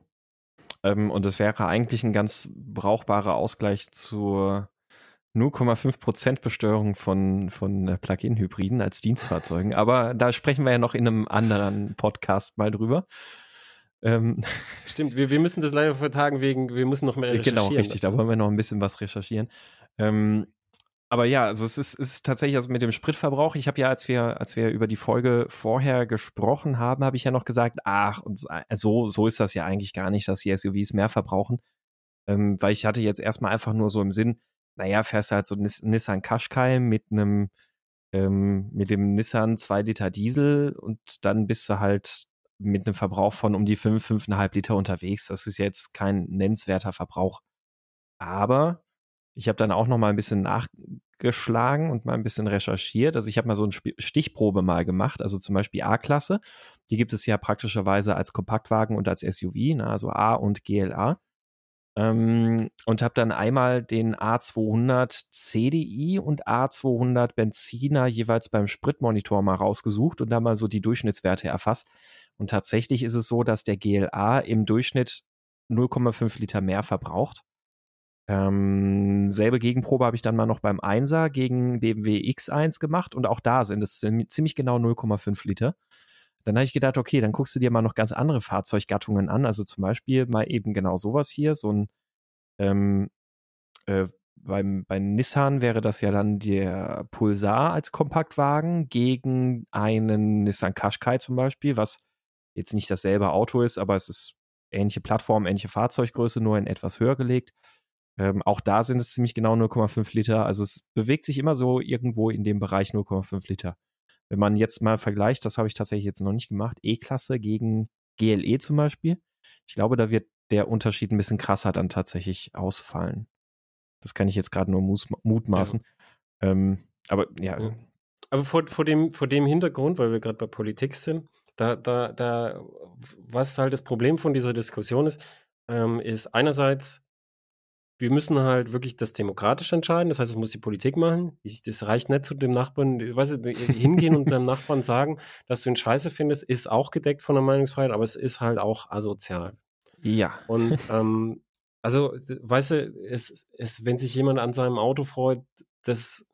Ähm, und es wäre eigentlich ein ganz brauchbarer Ausgleich zur 0,5% Besteuerung von, von äh, Plug-in-Hybriden als Dienstfahrzeugen. Aber da sprechen wir ja noch in einem anderen Podcast mal drüber. Ähm, Stimmt, wir, wir müssen das leider vertagen wegen, wir müssen noch mehr recherchieren. Genau, richtig, dazu. da wollen wir noch ein bisschen was recherchieren. Ähm, aber ja, also es ist, ist tatsächlich also mit dem Spritverbrauch. Ich habe ja, als wir, als wir über die Folge vorher gesprochen haben, habe ich ja noch gesagt, ach, und so, so ist das ja eigentlich gar nicht, dass die SUVs mehr verbrauchen. Ähm, weil ich hatte jetzt erstmal einfach nur so im Sinn, naja, fährst du halt so Nis Nissan Qashqai mit einem, ähm, mit dem Nissan 2 Liter Diesel und dann bist du halt mit einem Verbrauch von um die 5, 5,5 Liter unterwegs. Das ist jetzt kein nennenswerter Verbrauch. Aber ich habe dann auch noch mal ein bisschen nachgeschlagen und mal ein bisschen recherchiert. Also ich habe mal so eine Stichprobe mal gemacht. Also zum Beispiel A-Klasse. Die gibt es ja praktischerweise als Kompaktwagen und als SUV, ne? also A und GLA. Ähm, und habe dann einmal den A200 CDI und A200 Benziner jeweils beim Spritmonitor mal rausgesucht und da mal so die Durchschnittswerte erfasst. Und tatsächlich ist es so, dass der GLA im Durchschnitt 0,5 Liter mehr verbraucht ähm, selbe Gegenprobe habe ich dann mal noch beim 1er gegen BMW X1 gemacht und auch da sind es ziemlich genau 0,5 Liter. dann habe ich gedacht, okay, dann guckst du dir mal noch ganz andere Fahrzeuggattungen an. Also zum Beispiel mal eben genau sowas hier, so ein ähm, äh, beim, bei Nissan wäre das ja dann der Pulsar als Kompaktwagen gegen einen Nissan Qashqai zum Beispiel, was jetzt nicht dasselbe Auto ist, aber es ist ähnliche Plattform, ähnliche Fahrzeuggröße, nur in etwas höher gelegt. Ähm, auch da sind es ziemlich genau 0,5 Liter. Also es bewegt sich immer so irgendwo in dem Bereich 0,5 Liter. Wenn man jetzt mal vergleicht, das habe ich tatsächlich jetzt noch nicht gemacht, E-Klasse gegen GLE zum Beispiel. Ich glaube, da wird der Unterschied ein bisschen krasser dann tatsächlich ausfallen. Das kann ich jetzt gerade nur mutmaßen. Ja. Ähm, aber ja. ja. Aber vor, vor, dem, vor dem Hintergrund, weil wir gerade bei Politik sind, da, da, da, was halt das Problem von dieser Diskussion ist, ähm, ist einerseits, wir müssen halt wirklich das demokratisch entscheiden. Das heißt, es muss die Politik machen. Das reicht nicht zu dem Nachbarn, weißt du, hingehen und deinem Nachbarn sagen, dass du ihn scheiße findest, ist auch gedeckt von der Meinungsfreiheit, aber es ist halt auch asozial. Ja. Und ähm, also, weißt du, es, es, wenn sich jemand an seinem Auto freut, das,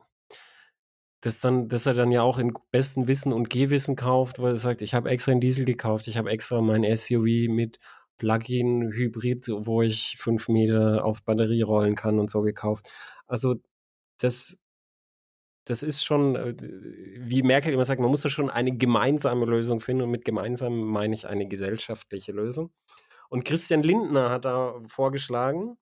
das dann, dass er dann ja auch in bestem Wissen und Gehwissen kauft, weil er sagt, ich habe extra einen Diesel gekauft, ich habe extra mein SUV mit Plug-in-Hybrid, wo ich fünf Meter auf Batterie rollen kann und so gekauft. Also das, das ist schon, äh, wie Merkel immer sagt, man muss da schon eine gemeinsame Lösung finden und mit gemeinsam meine ich eine gesellschaftliche Lösung. Und Christian Lindner hat da vorgeschlagen,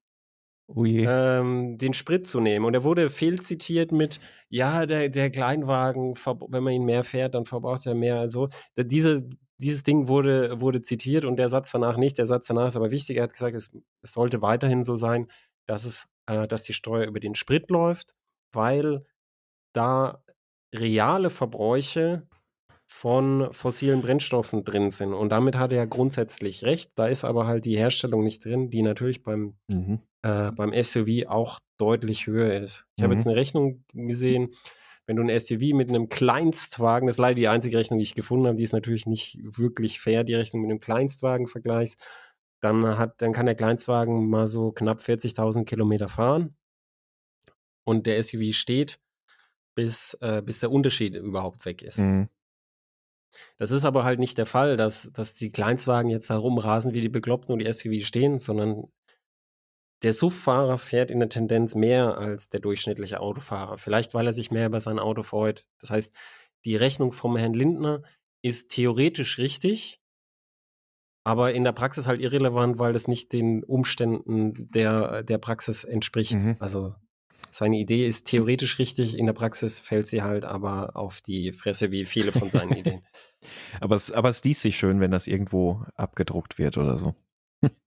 oh ähm, den Sprit zu nehmen. Und er wurde fehlzitiert mit, ja, der, der Kleinwagen, wenn man ihn mehr fährt, dann verbraucht er mehr. Also diese, dieses Ding wurde, wurde zitiert und der Satz danach nicht. Der Satz danach ist aber wichtig. Er hat gesagt, es, es sollte weiterhin so sein, dass, es, äh, dass die Steuer über den Sprit läuft, weil da reale Verbräuche von fossilen Brennstoffen drin sind. Und damit hat er ja grundsätzlich recht. Da ist aber halt die Herstellung nicht drin, die natürlich beim, mhm. äh, beim SUV auch deutlich höher ist. Ich mhm. habe jetzt eine Rechnung gesehen, wenn du ein SUV mit einem Kleinstwagen, das ist leider die einzige Rechnung, die ich gefunden habe, die ist natürlich nicht wirklich fair, die Rechnung mit einem Kleinstwagen vergleichst, dann, hat, dann kann der Kleinstwagen mal so knapp 40.000 Kilometer fahren und der SUV steht, bis, äh, bis der Unterschied überhaupt weg ist. Mhm. Das ist aber halt nicht der Fall, dass, dass die Kleinstwagen jetzt da rumrasen wie die Bekloppten und die SUV stehen, sondern der SUV-Fahrer fährt in der Tendenz mehr als der durchschnittliche Autofahrer. Vielleicht, weil er sich mehr über sein Auto freut. Das heißt, die Rechnung vom Herrn Lindner ist theoretisch richtig, aber in der Praxis halt irrelevant, weil es nicht den Umständen der, der Praxis entspricht. Mhm. Also seine Idee ist theoretisch richtig, in der Praxis fällt sie halt aber auf die Fresse wie viele von seinen Ideen. aber, es, aber es liest sich schön, wenn das irgendwo abgedruckt wird oder so.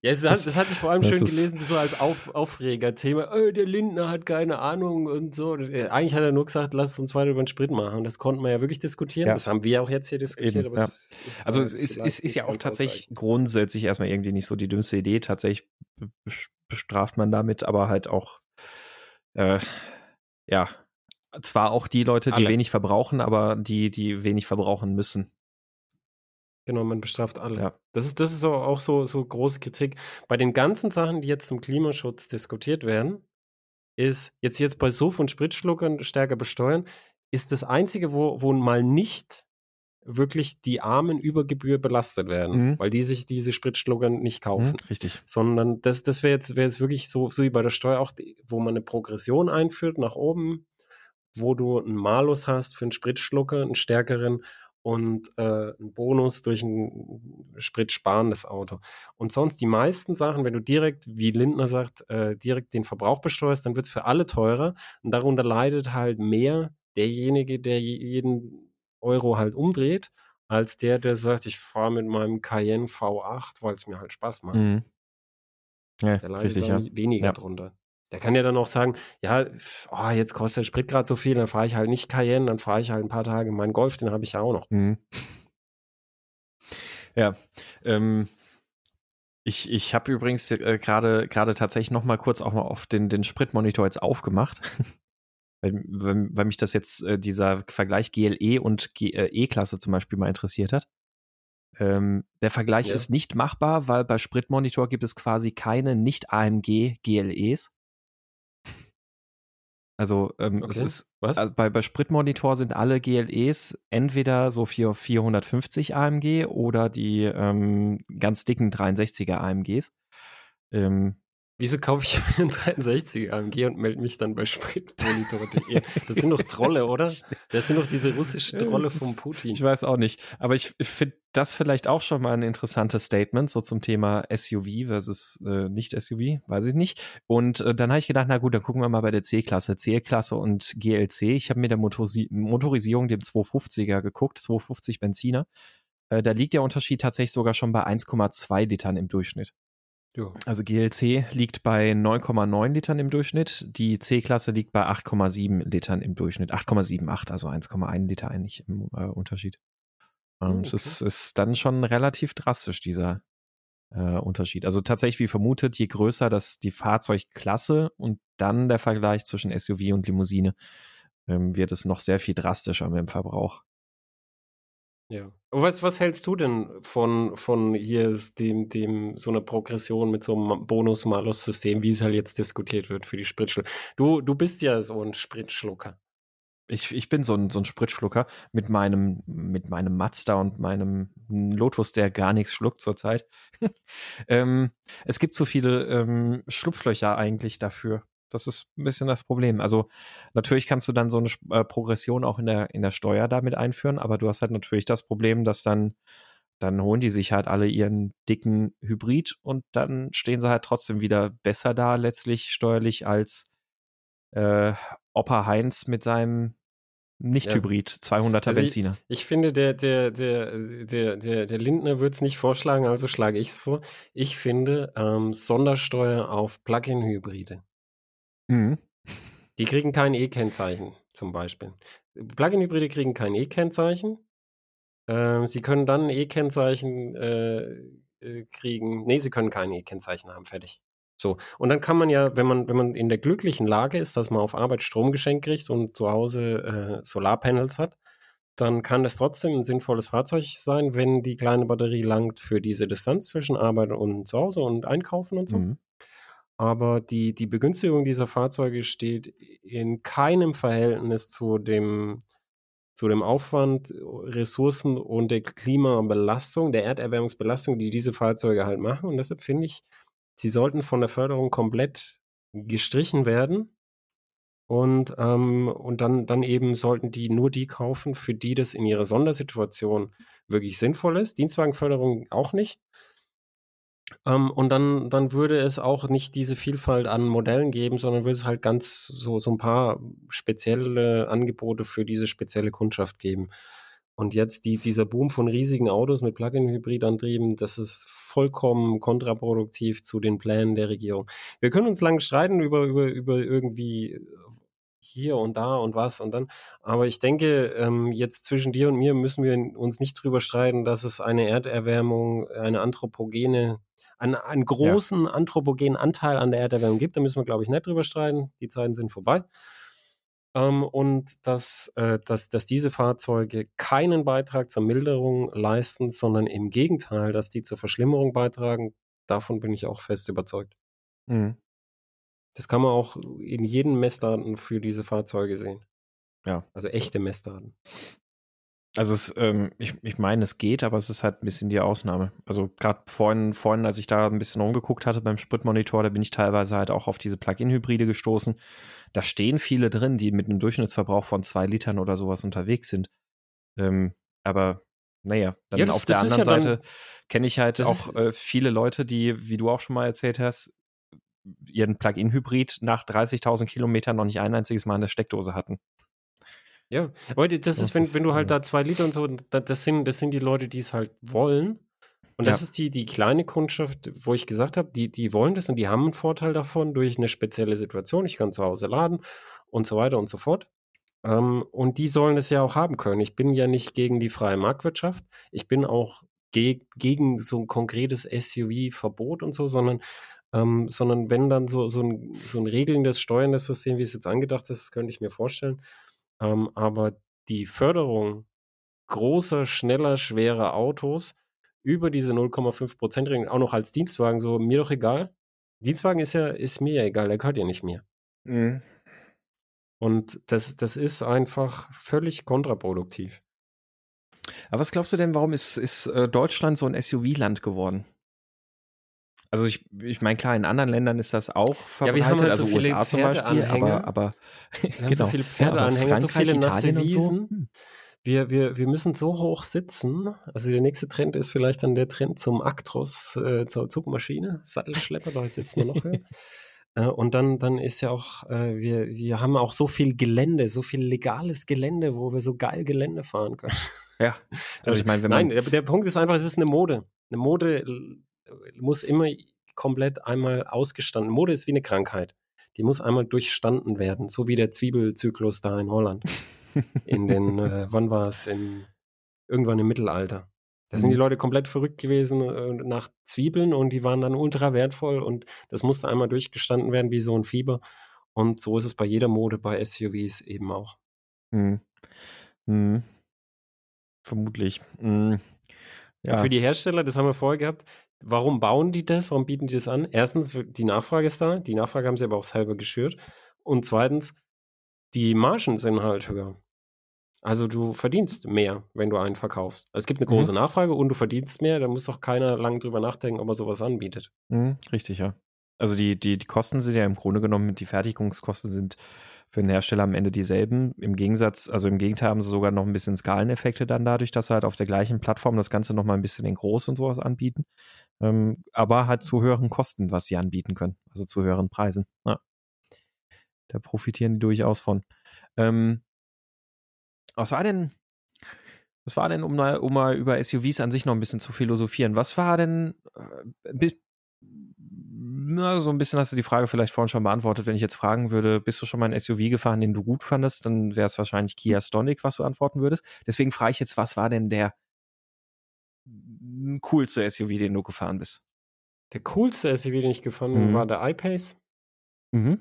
Ja, es hat, das hat sich vor allem schön gelesen, so als Auf, Aufregerthema. Oh, der Lindner hat keine Ahnung und so. Eigentlich hat er nur gesagt, lass uns weiter über den Sprit machen. Das konnten wir ja wirklich diskutieren. Ja. Das haben wir auch jetzt hier diskutiert. Eben, ja. es also es ist, ist, ist ja auch tatsächlich grundsätzlich erstmal irgendwie nicht so die dümmste Idee. Tatsächlich bestraft man damit, aber halt auch äh, ja, zwar auch die Leute, die alle. wenig verbrauchen, aber die, die wenig verbrauchen müssen. Genau, man bestraft alle. Ja. Das ist, das ist auch so, so große Kritik. Bei den ganzen Sachen, die jetzt zum Klimaschutz diskutiert werden, ist jetzt, jetzt bei Sof und Spritschluckern stärker besteuern, ist das Einzige, wo, wo mal nicht wirklich die Armen über Gebühr belastet werden, mhm. weil die sich diese Spritschlucker nicht kaufen. Mhm, richtig. Sondern das, das wäre jetzt, wäre jetzt wirklich so, so wie bei der Steuer auch, wo man eine Progression einführt nach oben, wo du einen Malus hast für einen Spritschlucker, einen stärkeren und äh, einen Bonus durch ein spritsparendes Auto. Und sonst die meisten Sachen, wenn du direkt, wie Lindner sagt, äh, direkt den Verbrauch besteuerst, dann wird es für alle teurer und darunter leidet halt mehr derjenige, der jeden Euro halt umdreht, als der, der sagt, ich fahre mit meinem Cayenne V8, weil es mir halt Spaß macht. Mhm. Ja, der leidet richtig, ja. weniger ja. drunter. Der kann ja dann auch sagen, ja, oh, jetzt kostet der Sprit gerade so viel, dann fahre ich halt nicht Cayenne, dann fahre ich halt ein paar Tage meinen Golf, den habe ich ja auch noch. Mhm. Ja, ähm, ich, ich habe übrigens äh, gerade tatsächlich noch mal kurz auch mal auf den, den Spritmonitor jetzt aufgemacht. weil, weil, weil mich das jetzt äh, dieser Vergleich GLE und äh, E-Klasse zum Beispiel mal interessiert hat. Ähm, der Vergleich ja. ist nicht machbar, weil bei Spritmonitor gibt es quasi keine Nicht-AMG GLEs. Also ähm, okay. es ist, Was? Also bei, bei Spritmonitor sind alle GLEs entweder so für 450 AMG oder die ähm, ganz dicken 63er AMGs. Ähm, Wieso kaufe ich mir einen 63 AMG und melde mich dann bei Spritmonitor.de? Das sind doch Trolle, oder? Das sind doch diese russischen Trolle vom Putin. Ich weiß auch nicht. Aber ich finde das vielleicht auch schon mal ein interessantes Statement, so zum Thema SUV versus äh, nicht-SUV, weiß ich nicht. Und äh, dann habe ich gedacht, na gut, dann gucken wir mal bei der C-Klasse, C-Klasse und GLC. Ich habe mir der Motorisi Motorisierung dem 250er geguckt, 250 Benziner. Äh, da liegt der Unterschied tatsächlich sogar schon bei 1,2 Litern im Durchschnitt. Ja. Also GLC liegt bei 9,9 Litern im Durchschnitt. Die C-Klasse liegt bei 8,7 Litern im Durchschnitt. 8,78, also 1,1 Liter eigentlich im äh, Unterschied. Ähm, oh, okay. Das ist, ist, dann schon relativ drastisch, dieser äh, Unterschied. Also tatsächlich, wie vermutet, je größer das die Fahrzeugklasse und dann der Vergleich zwischen SUV und Limousine, ähm, wird es noch sehr viel drastischer mit dem Verbrauch. Ja. Was, was hältst du denn von, von hier dem, dem, so einer Progression mit so einem Bonus-Malus-System, wie es halt jetzt diskutiert wird für die Spritschlucker? Du, du bist ja so ein Spritschlucker. Ich, ich bin so ein, so ein Spritschlucker mit meinem, mit meinem Mazda und meinem Lotus, der gar nichts schluckt zurzeit. ähm, es gibt zu viele ähm, Schlupflöcher eigentlich dafür. Das ist ein bisschen das Problem. Also natürlich kannst du dann so eine äh, Progression auch in der, in der Steuer damit einführen, aber du hast halt natürlich das Problem, dass dann, dann holen die sich halt alle ihren dicken Hybrid und dann stehen sie halt trotzdem wieder besser da letztlich steuerlich als äh, Opa Heinz mit seinem nicht-Hybrid, ja. 200er also Benziner. Ich, ich, finde, der, der, der, der, der, der Lindner wird es nicht vorschlagen, also schlage ich es vor. Ich finde ähm, Sondersteuer auf Plug-in-Hybride. Mhm. Die kriegen kein E-Kennzeichen, zum Beispiel. Plug-in-Hybride kriegen kein E-Kennzeichen. Ähm, sie können dann ein E-Kennzeichen äh, äh, kriegen. Nee, sie können kein E-Kennzeichen haben, fertig. So. Und dann kann man ja, wenn man, wenn man in der glücklichen Lage ist, dass man auf Arbeit Strom geschenkt kriegt und zu Hause äh, Solarpanels hat, dann kann es trotzdem ein sinnvolles Fahrzeug sein, wenn die kleine Batterie langt für diese Distanz zwischen Arbeit und zu Hause und Einkaufen und so. Mhm. Aber die, die Begünstigung dieser Fahrzeuge steht in keinem Verhältnis zu dem, zu dem Aufwand, Ressourcen und der Klimabelastung, der Erderwärmungsbelastung, die diese Fahrzeuge halt machen. Und deshalb finde ich, sie sollten von der Förderung komplett gestrichen werden. Und, ähm, und dann, dann eben sollten die nur die kaufen, für die das in ihrer Sondersituation wirklich sinnvoll ist. Dienstwagenförderung auch nicht. Ähm, und dann, dann würde es auch nicht diese Vielfalt an Modellen geben, sondern würde es halt ganz so, so ein paar spezielle Angebote für diese spezielle Kundschaft geben. Und jetzt die, dieser Boom von riesigen Autos mit Plug-in-Hybrid-Antrieben, das ist vollkommen kontraproduktiv zu den Plänen der Regierung. Wir können uns lang streiten über, über, über irgendwie hier und da und was und dann. Aber ich denke, ähm, jetzt zwischen dir und mir müssen wir uns nicht drüber streiten, dass es eine Erderwärmung, eine anthropogene einen, einen großen ja. anthropogenen Anteil an der Erderwärmung gibt. Da müssen wir, glaube ich, nicht drüber streiten. Die Zeiten sind vorbei. Ähm, und dass, äh, dass, dass diese Fahrzeuge keinen Beitrag zur Milderung leisten, sondern im Gegenteil, dass die zur Verschlimmerung beitragen, davon bin ich auch fest überzeugt. Mhm. Das kann man auch in jedem Messdaten für diese Fahrzeuge sehen. Ja. Also echte Messdaten. Also es, ähm, ich, ich meine, es geht, aber es ist halt ein bisschen die Ausnahme. Also gerade vorhin, vorhin, als ich da ein bisschen rumgeguckt hatte beim Spritmonitor, da bin ich teilweise halt auch auf diese Plug-in-Hybride gestoßen. Da stehen viele drin, die mit einem Durchschnittsverbrauch von zwei Litern oder sowas unterwegs sind. Ähm, aber naja, dann ja, das, auf der anderen ja Seite kenne ich halt auch äh, viele Leute, die, wie du auch schon mal erzählt hast, ihren Plug-in-Hybrid nach 30.000 Kilometern noch nicht ein einziges Mal in der Steckdose hatten. Ja, aber das, das ist, wenn, ist, wenn du halt ja. da zwei Liter und so, das sind, das sind die Leute, die es halt wollen. Und das ja. ist die, die kleine Kundschaft, wo ich gesagt habe, die, die wollen das und die haben einen Vorteil davon durch eine spezielle Situation. Ich kann zu Hause laden und so weiter und so fort. Ähm, und die sollen es ja auch haben können. Ich bin ja nicht gegen die freie Marktwirtschaft. Ich bin auch ge gegen so ein konkretes SUV-Verbot und so, sondern, ähm, sondern wenn dann so, so, ein, so ein regelndes, steuerndes System, wie es jetzt angedacht ist, könnte ich mir vorstellen, ähm, aber die Förderung großer, schneller, schwerer Autos über diese 0,5% Regelung, auch noch als Dienstwagen, so mir doch egal. Dienstwagen ist ja, ist mir ja egal, der gehört ja nicht mir. Mhm. Und das, das ist einfach völlig kontraproduktiv. Aber was glaubst du denn, warum ist, ist äh, Deutschland so ein SUV-Land geworden? Also ich, ich meine, klar, in anderen Ländern ist das auch verbreitet, ja, wir haben halt also so USA zum Beispiel, aber, aber wir haben genau. so viele Pferdeanhänger, ja, so viele nasse Wiesen. So. Hm. Wir, wir, wir müssen so hoch sitzen. Also der nächste Trend ist vielleicht dann der Trend zum Actros, äh, zur Zugmaschine, Sattelschlepper, da sitzen wir noch höher. Äh, und dann, dann ist ja auch, äh, wir, wir haben auch so viel Gelände, so viel legales Gelände, wo wir so geil Gelände fahren können. Ja. Also ich meine, wenn man. Nein, der, der Punkt ist einfach, es ist eine Mode. Eine Mode muss immer komplett einmal ausgestanden. Mode ist wie eine Krankheit. Die muss einmal durchstanden werden, so wie der Zwiebelzyklus da in Holland. In den, äh, wann war es? irgendwann im Mittelalter. Da sind die mhm. Leute komplett verrückt gewesen äh, nach Zwiebeln und die waren dann ultra wertvoll und das musste einmal durchgestanden werden wie so ein Fieber. Und so ist es bei jeder Mode, bei SUVs eben auch. Hm. Hm. Vermutlich. Hm. Ja. Für die Hersteller, das haben wir vorher gehabt, warum bauen die das? Warum bieten die das an? Erstens, die Nachfrage ist da. Die Nachfrage haben sie aber auch selber geschürt. Und zweitens, die Margen sind halt höher. Also du verdienst mehr, wenn du einen verkaufst. Es gibt eine große mhm. Nachfrage und du verdienst mehr, da muss doch keiner lange drüber nachdenken, ob er sowas anbietet. Mhm, richtig, ja. Also die, die, die Kosten sind ja im Grunde genommen, die Fertigungskosten sind für den Hersteller am Ende dieselben. Im Gegensatz, also im Gegenteil haben sie sogar noch ein bisschen Skaleneffekte dann dadurch, dass sie halt auf der gleichen Plattform das Ganze nochmal ein bisschen in groß und sowas anbieten. Ähm, aber halt zu höheren Kosten, was sie anbieten können. Also zu höheren Preisen. Ja. Da profitieren die durchaus von. Ähm, was war denn, was war denn, um mal, um mal über SUVs an sich noch ein bisschen zu philosophieren, was war denn, äh, na, so ein bisschen hast du die Frage vielleicht vorhin schon beantwortet. Wenn ich jetzt fragen würde, bist du schon mal ein SUV gefahren, den du gut fandest, dann wäre es wahrscheinlich Kia Stonic, was du antworten würdest. Deswegen frage ich jetzt, was war denn der coolste SUV, den du gefahren bist? Der coolste SUV, den ich gefahren bin, mhm. war der iPace. Mhm.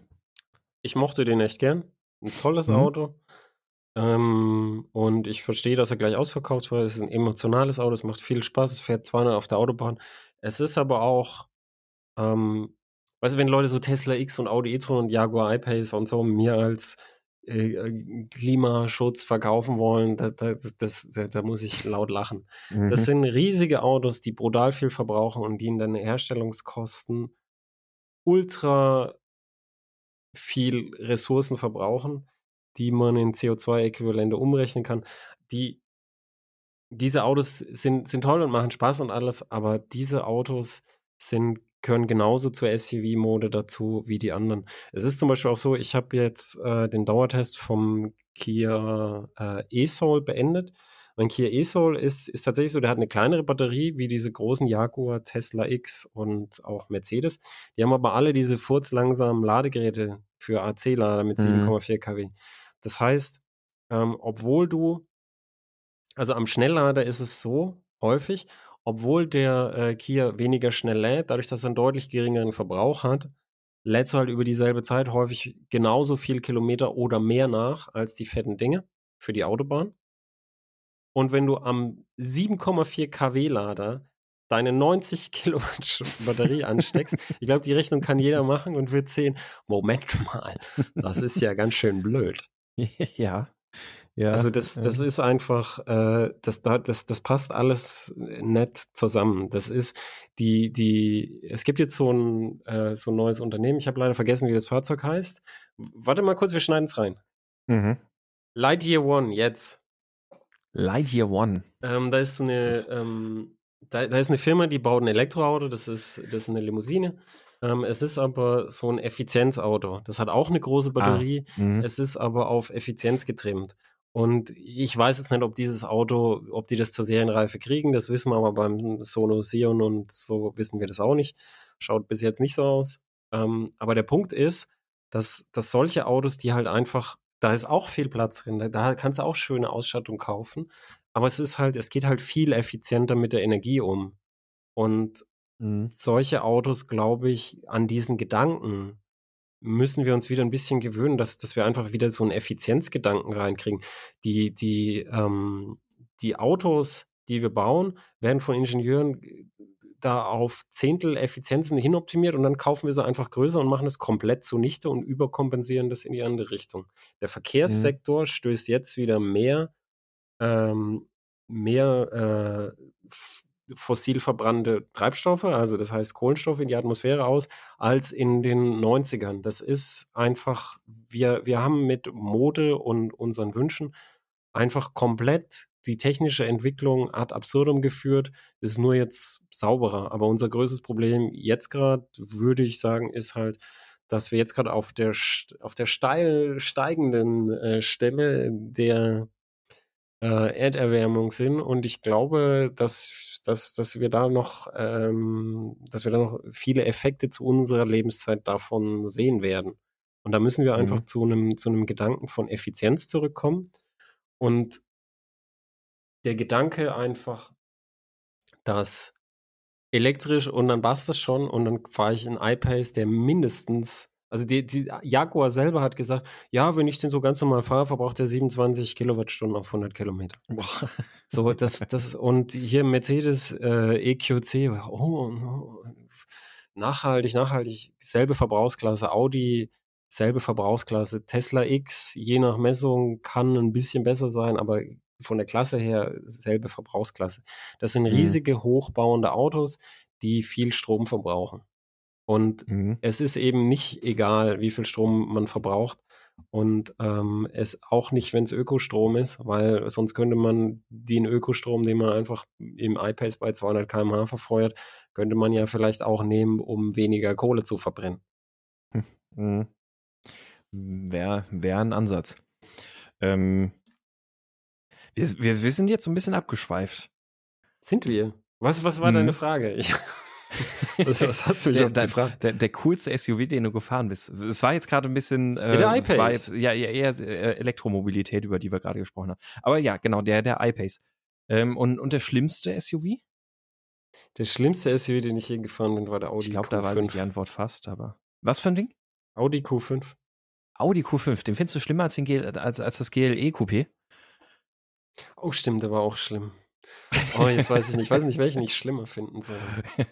Ich mochte den echt gern. Ein tolles mhm. Auto. Ähm, und ich verstehe, dass er gleich ausverkauft war. Es ist ein emotionales Auto, es macht viel Spaß, es fährt 200 auf der Autobahn. Es ist aber auch, ähm, weißt du, wenn Leute so Tesla X und Audi e-tron und Jaguar I-Pace und so mir als Klimaschutz verkaufen wollen, da, da, das, da, da muss ich laut lachen. Mhm. Das sind riesige Autos, die brutal viel verbrauchen und die in den Herstellungskosten ultra viel Ressourcen verbrauchen die man in CO2-Äquivalente umrechnen kann. Die, diese Autos sind, sind toll und machen Spaß und alles, aber diese Autos sind, gehören genauso zur SUV-Mode dazu wie die anderen. Es ist zum Beispiel auch so, ich habe jetzt äh, den Dauertest vom Kia äh, e-Soul beendet. Mein Kia e-Soul ist, ist tatsächlich so, der hat eine kleinere Batterie wie diese großen Jaguar, Tesla X und auch Mercedes. Die haben aber alle diese furzlangsamen Ladegeräte für AC-Lader mit 7,4 mhm. kW. Das heißt, ähm, obwohl du, also am Schnelllader ist es so häufig, obwohl der äh, Kia weniger schnell lädt, dadurch, dass er einen deutlich geringeren Verbrauch hat, lädst du halt über dieselbe Zeit häufig genauso viel Kilometer oder mehr nach als die fetten Dinge für die Autobahn. Und wenn du am 7,4 kW Lader deine 90 Kilowatt Batterie ansteckst, ich glaube, die Rechnung kann jeder machen und wird sehen, Moment mal, das ist ja ganz schön blöd. ja. Ja, also das, das ist einfach, äh, das, das, das passt alles nett zusammen. Das ist die, die, es gibt jetzt so ein, äh, so ein neues Unternehmen, ich habe leider vergessen, wie das Fahrzeug heißt. Warte mal kurz, wir schneiden es rein. Mhm. Lightyear One, jetzt. Lightyear One. Ähm, da ist eine, ähm, da, da ist eine Firma, die baut ein Elektroauto, das ist, das ist eine Limousine. Ähm, es ist aber so ein Effizienzauto. Das hat auch eine große ah, Batterie. Ah, es ist aber auf Effizienz getrimmt. Und ich weiß jetzt nicht, ob dieses Auto, ob die das zur Serienreife kriegen. Das wissen wir aber beim Sono Sion und so wissen wir das auch nicht. Schaut bis jetzt nicht so aus. Ähm, aber der Punkt ist, dass, dass solche Autos, die halt einfach, da ist auch viel Platz drin. Da kannst du auch schöne Ausstattung kaufen. Aber es ist halt, es geht halt viel effizienter mit der Energie um. Und Mhm. Solche Autos, glaube ich, an diesen Gedanken müssen wir uns wieder ein bisschen gewöhnen, dass, dass wir einfach wieder so einen Effizienzgedanken reinkriegen. Die, die, ähm, die Autos, die wir bauen, werden von Ingenieuren da auf Zehntel Effizienzen hinoptimiert und dann kaufen wir sie einfach größer und machen es komplett zunichte und überkompensieren das in die andere Richtung. Der mhm. Verkehrssektor mhm. stößt jetzt wieder mehr, ähm, mehr äh, fossil verbrannte Treibstoffe, also das heißt Kohlenstoffe in die Atmosphäre aus, als in den 90ern. Das ist einfach, wir, wir haben mit Mode und unseren Wünschen einfach komplett die technische Entwicklung ad absurdum geführt, ist nur jetzt sauberer. Aber unser größtes Problem jetzt gerade, würde ich sagen, ist halt, dass wir jetzt gerade auf der, auf der steil steigenden äh, Stelle der äh, Erderwärmung sind. Und ich glaube, dass, dass, dass wir da noch, ähm, dass wir da noch viele Effekte zu unserer Lebenszeit davon sehen werden. Und da müssen wir einfach mhm. zu einem, zu einem Gedanken von Effizienz zurückkommen. Und der Gedanke einfach, dass elektrisch und dann passt das schon und dann fahre ich einen iPace, der mindestens, also die, die Jaguar selber hat gesagt, ja, wenn ich den so ganz normal fahre, verbraucht er 27 Kilowattstunden auf 100 Kilometer. Boah. So, das, das, und hier Mercedes äh, EQC, oh, oh, nachhaltig, nachhaltig, selbe Verbrauchsklasse, Audi, selbe Verbrauchsklasse, Tesla X, je nach Messung kann ein bisschen besser sein, aber von der Klasse her selbe Verbrauchsklasse. Das sind mhm. riesige, hochbauende Autos, die viel Strom verbrauchen. Und mhm. es ist eben nicht egal, wie viel Strom man verbraucht. Und ähm, es auch nicht, wenn es Ökostrom ist, weil sonst könnte man den Ökostrom, den man einfach im iPace bei 200 km/h verfeuert, könnte man ja vielleicht auch nehmen, um weniger Kohle zu verbrennen. Mhm. Wäre wär ein Ansatz. Ähm, wir, wir, wir sind jetzt so ein bisschen abgeschweift. Sind wir? Was, was war mhm. deine Frage? Ich, was, was, hast du mich der, gefragt? Der, der, coolste SUV, den du gefahren bist. Es war jetzt gerade ein bisschen. Äh, der iPace. war jetzt ja eher äh, Elektromobilität, über die wir gerade gesprochen haben. Aber ja, genau, der, der iPace. Ähm, und, und der schlimmste SUV? Der schlimmste SUV, den ich je gefahren bin, war der Audi ich glaub, Q5. Ich glaube, da weiß ich die Antwort fast, aber. Was für ein Ding? Audi Q5. Audi Q5, den findest du schlimmer als, den GL, als, als das GLE Coupé? Oh, stimmt, der war auch schlimm. Oh, jetzt weiß ich nicht, ich weiß nicht, welchen ich schlimmer finden soll.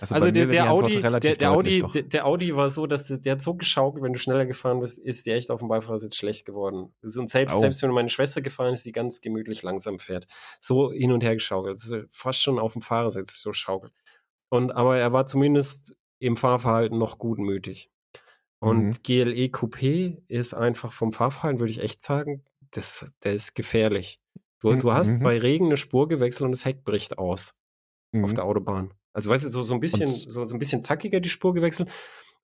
Also, also der, der Audi, der, der Audi, der, Audi war so, dass der, hat so geschaukelt, wenn du schneller gefahren bist, ist der echt auf dem Beifahrersitz schlecht geworden. Und selbst, oh. selbst wenn meine Schwester gefahren ist, die ganz gemütlich langsam fährt, so hin und her geschaukelt, also fast schon auf dem Fahrersitz so schaukelt. Und aber er war zumindest im Fahrverhalten noch gutmütig. Und mhm. GLE Coupé ist einfach vom Fahrverhalten, würde ich echt sagen, das, der ist gefährlich. Du, mhm. du hast mhm. bei Regen eine Spur gewechselt und das Heck bricht aus mhm. auf der Autobahn. Also weißt du, so, so ein bisschen, so, so ein bisschen zackiger die Spur gewechselt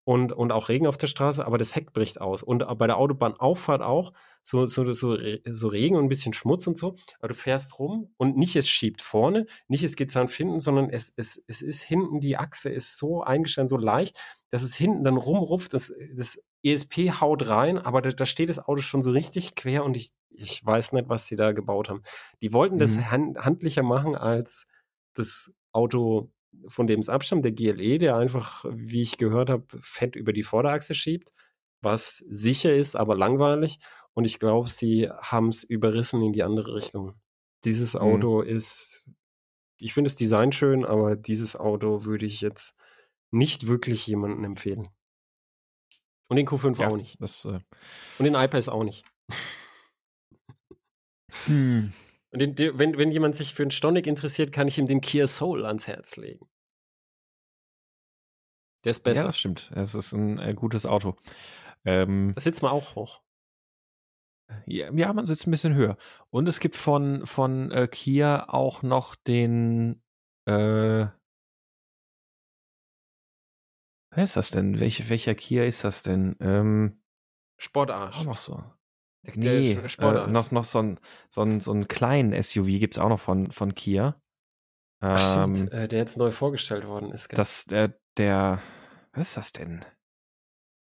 und, und auch Regen auf der Straße, aber das Heck bricht aus. Und bei der Autobahnauffahrt auch so, so, so, so Regen und ein bisschen Schmutz und so. Aber du fährst rum und nicht es schiebt vorne, nicht es geht nach hinten, sondern es, es, es ist hinten, die Achse ist so eingestellt, so leicht, dass es hinten dann rumrupft. Das, das ESP haut rein, aber da, da steht das Auto schon so richtig quer und ich, ich weiß nicht, was sie da gebaut haben. Die wollten das mhm. hand, handlicher machen als das Auto von dem es abstammt, der GLE, der einfach, wie ich gehört habe, fett über die Vorderachse schiebt, was sicher ist, aber langweilig. Und ich glaube, sie haben es überrissen in die andere Richtung. Dieses mhm. Auto mhm. ist, ich finde das Design schön, aber dieses Auto würde ich jetzt nicht wirklich jemandem empfehlen. Und den Q5 ja, auch nicht. Das, äh Und den iPads auch nicht. Hm. Und den, wenn, wenn jemand sich für einen Stonic interessiert, kann ich ihm den Kia Soul ans Herz legen. Der ist besser. Ja, das stimmt. Es ist ein äh, gutes Auto. Ähm, das sitzt man auch hoch. Ja, ja, man sitzt ein bisschen höher. Und es gibt von, von äh, Kia auch noch den äh, Wer ist das denn? Welche, welcher Kia ist das denn? Ähm, Sportarsch. Auch noch so. Der, nee, der. Äh, noch, noch so ein, so ein, so einen kleinen SUV gibt es auch noch von, von Kia. Ach, stimmt, ähm, äh, der jetzt neu vorgestellt worden ist. Gell? Das, der, der, was ist das denn?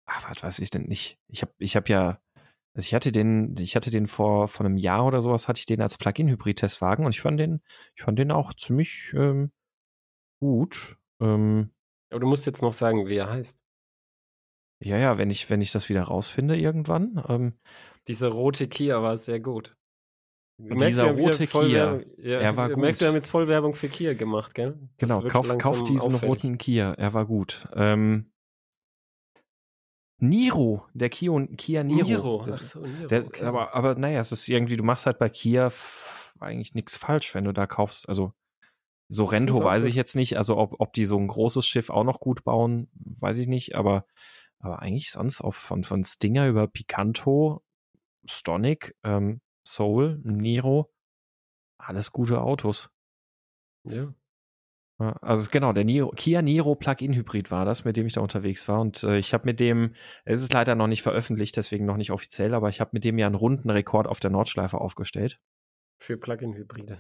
Ach, was weiß ich denn nicht? Ich habe ich hab ja, also ich hatte den, ich hatte den vor, vor einem Jahr oder sowas, hatte ich den als Plug-in-Hybrid-Testwagen und ich fand den, ich fand den auch ziemlich ähm, gut. Ähm, Aber du musst jetzt noch sagen, wie er heißt. Ja, ja, wenn ich, wenn ich das wieder rausfinde irgendwann. Ähm, Dieser rote Kia war sehr gut. dieser rote Kia, ja, er war gut. Merkst du, wir haben jetzt Vollwerbung für Kia gemacht, gell? Das genau, kauf, kauf diesen auffällig. roten Kia, er war gut. Ähm, Niro, der Kia, Kia Niro. Niro, Ach so, Niro der, okay. aber, aber naja, es ist irgendwie, du machst halt bei Kia eigentlich nichts falsch, wenn du da kaufst. Also Sorrento weiß ich jetzt nicht, also ob, ob die so ein großes Schiff auch noch gut bauen, weiß ich nicht, aber, aber eigentlich sonst auch von, von Stinger über Picanto, Stonic, ähm, Soul, Niro, alles gute Autos. Ja. Also genau, der Niro, Kia Niro Plug-in Hybrid war das, mit dem ich da unterwegs war. Und äh, ich habe mit dem, es ist leider noch nicht veröffentlicht, deswegen noch nicht offiziell, aber ich habe mit dem ja einen runden Rekord auf der Nordschleife aufgestellt. Für Plug-in-Hybride.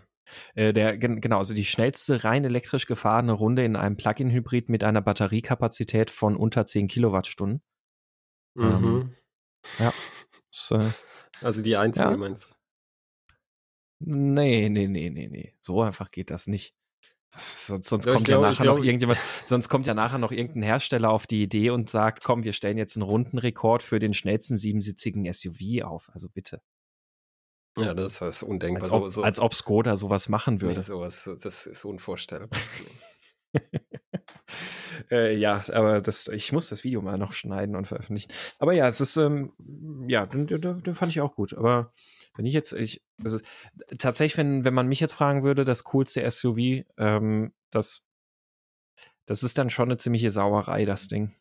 Äh, der, genau, also die schnellste rein elektrisch gefahrene Runde in einem Plug-in-Hybrid mit einer Batteriekapazität von unter 10 Kilowattstunden. Mhm. Ähm, ja. Das, äh, also die einzige ja. meinst du? Nee, nee, nee, nee, nee. So einfach geht das nicht. Sonst, sonst ja, kommt glaub, ja nachher glaub, noch irgendjemand, sonst kommt ja nachher noch irgendein Hersteller auf die Idee und sagt, komm, wir stellen jetzt einen Rundenrekord für den schnellsten siebensitzigen SUV auf. Also bitte. Ja, das ist undenkbar. Als ob, so, so. als ob Skoda sowas machen würde. Nee, sowas, das ist unvorstellbar. äh, ja, aber das, ich muss das Video mal noch schneiden und veröffentlichen. Aber ja, es ist, ähm, ja, den, den, den, fand ich auch gut. Aber wenn ich jetzt, ich, also tatsächlich, wenn, wenn man mich jetzt fragen würde, das coolste SUV, ähm, das, das ist dann schon eine ziemliche Sauerei, das Ding.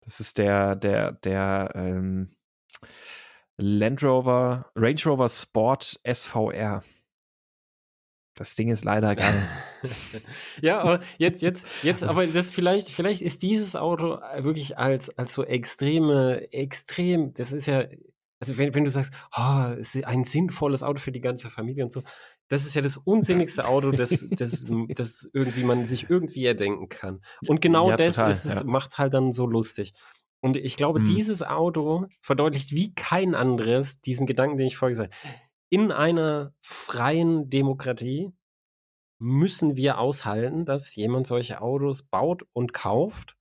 Das ist der, der, der, ähm, Land Rover, Range Rover Sport SVR. Das Ding ist leider geil. ja, aber jetzt, jetzt, jetzt, also, aber das vielleicht, vielleicht ist dieses Auto wirklich als, als so extreme, extrem, das ist ja, also wenn, wenn du sagst, oh, ist ein sinnvolles Auto für die ganze Familie und so, das ist ja das unsinnigste Auto, das, das, das irgendwie man sich irgendwie erdenken kann. Und genau ja, das ja. macht es halt dann so lustig. Und ich glaube, hm. dieses Auto verdeutlicht wie kein anderes diesen Gedanken, den ich vorher gesagt habe. In einer freien Demokratie müssen wir aushalten, dass jemand solche Autos baut und kauft.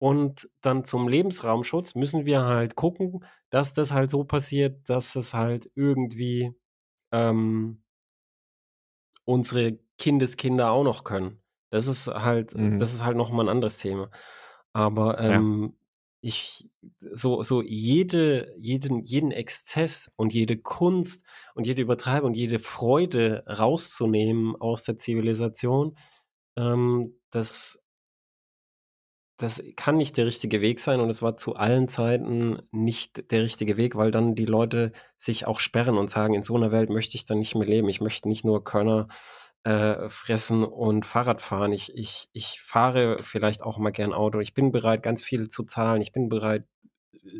Und dann zum Lebensraumschutz müssen wir halt gucken, dass das halt so passiert, dass es halt irgendwie ähm, unsere Kindeskinder auch noch können. Das ist halt, mhm. das ist halt nochmal ein anderes Thema. Aber ähm, ich so so jede jeden jeden Exzess und jede Kunst und jede Übertreibung jede Freude rauszunehmen aus der Zivilisation, ähm, das das kann nicht der richtige Weg sein und es war zu allen Zeiten nicht der richtige Weg, weil dann die Leute sich auch sperren und sagen, in so einer Welt möchte ich dann nicht mehr leben. Ich möchte nicht nur Körner äh, fressen und Fahrrad fahren. Ich, ich, ich fahre vielleicht auch mal gern Auto. Ich bin bereit, ganz viel zu zahlen. Ich bin bereit,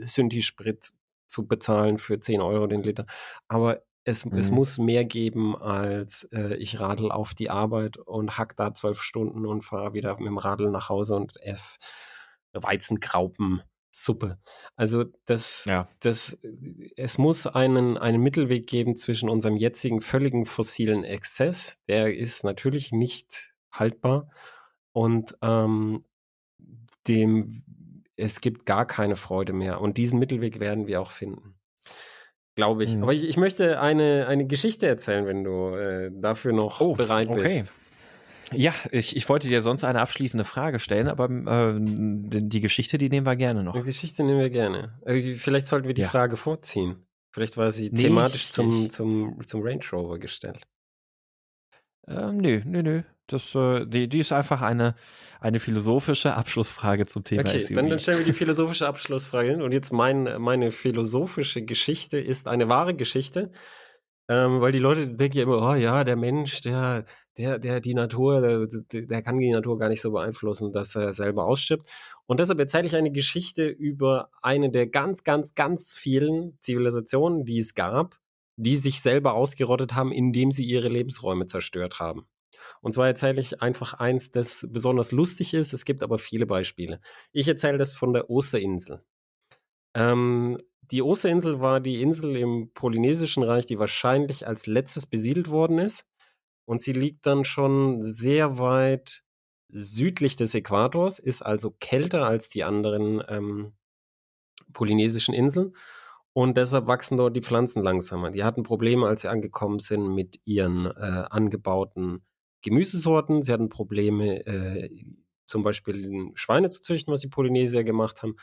Synthi-Sprit zu bezahlen für 10 Euro den Liter. Aber es, mhm. es muss mehr geben, als äh, ich radel auf die Arbeit und hack da zwölf Stunden und fahre wieder mit dem Radl nach Hause und esse Weizenkraupen Suppe. Also das, ja. das, es muss einen, einen Mittelweg geben zwischen unserem jetzigen völligen fossilen Exzess, der ist natürlich nicht haltbar, und ähm, dem, es gibt gar keine Freude mehr. Und diesen Mittelweg werden wir auch finden. Glaube ich. Mhm. Aber ich, ich möchte eine, eine Geschichte erzählen, wenn du äh, dafür noch oh, bereit okay. bist. Ja, ich, ich wollte dir sonst eine abschließende Frage stellen, aber äh, die Geschichte, die nehmen wir gerne noch. Die Geschichte nehmen wir gerne. Äh, vielleicht sollten wir die ja. Frage vorziehen. Vielleicht war sie nee, thematisch ich, zum, ich, zum, zum Range Rover gestellt. Ähm, nö, nö, nö. Das, äh, die, die ist einfach eine, eine philosophische Abschlussfrage zum Thema okay, SUV. Dann, dann stellen wir die philosophische Abschlussfrage hin. Und jetzt mein, meine philosophische Geschichte ist eine wahre Geschichte. Ähm, weil die Leute denken ja immer, oh ja, der Mensch, der, der, der die Natur, der, der kann die Natur gar nicht so beeinflussen, dass er selber ausstirbt. Und deshalb erzähle ich eine Geschichte über eine der ganz, ganz, ganz vielen Zivilisationen, die es gab, die sich selber ausgerottet haben, indem sie ihre Lebensräume zerstört haben. Und zwar erzähle ich einfach eins, das besonders lustig ist. Es gibt aber viele Beispiele. Ich erzähle das von der Osterinsel. Ähm, die Osterinsel war die Insel im Polynesischen Reich, die wahrscheinlich als letztes besiedelt worden ist. Und sie liegt dann schon sehr weit südlich des Äquators, ist also kälter als die anderen ähm, polynesischen Inseln. Und deshalb wachsen dort die Pflanzen langsamer. Die hatten Probleme, als sie angekommen sind mit ihren äh, angebauten Gemüsesorten. Sie hatten Probleme, äh, zum Beispiel Schweine zu züchten, was die Polynesier gemacht haben.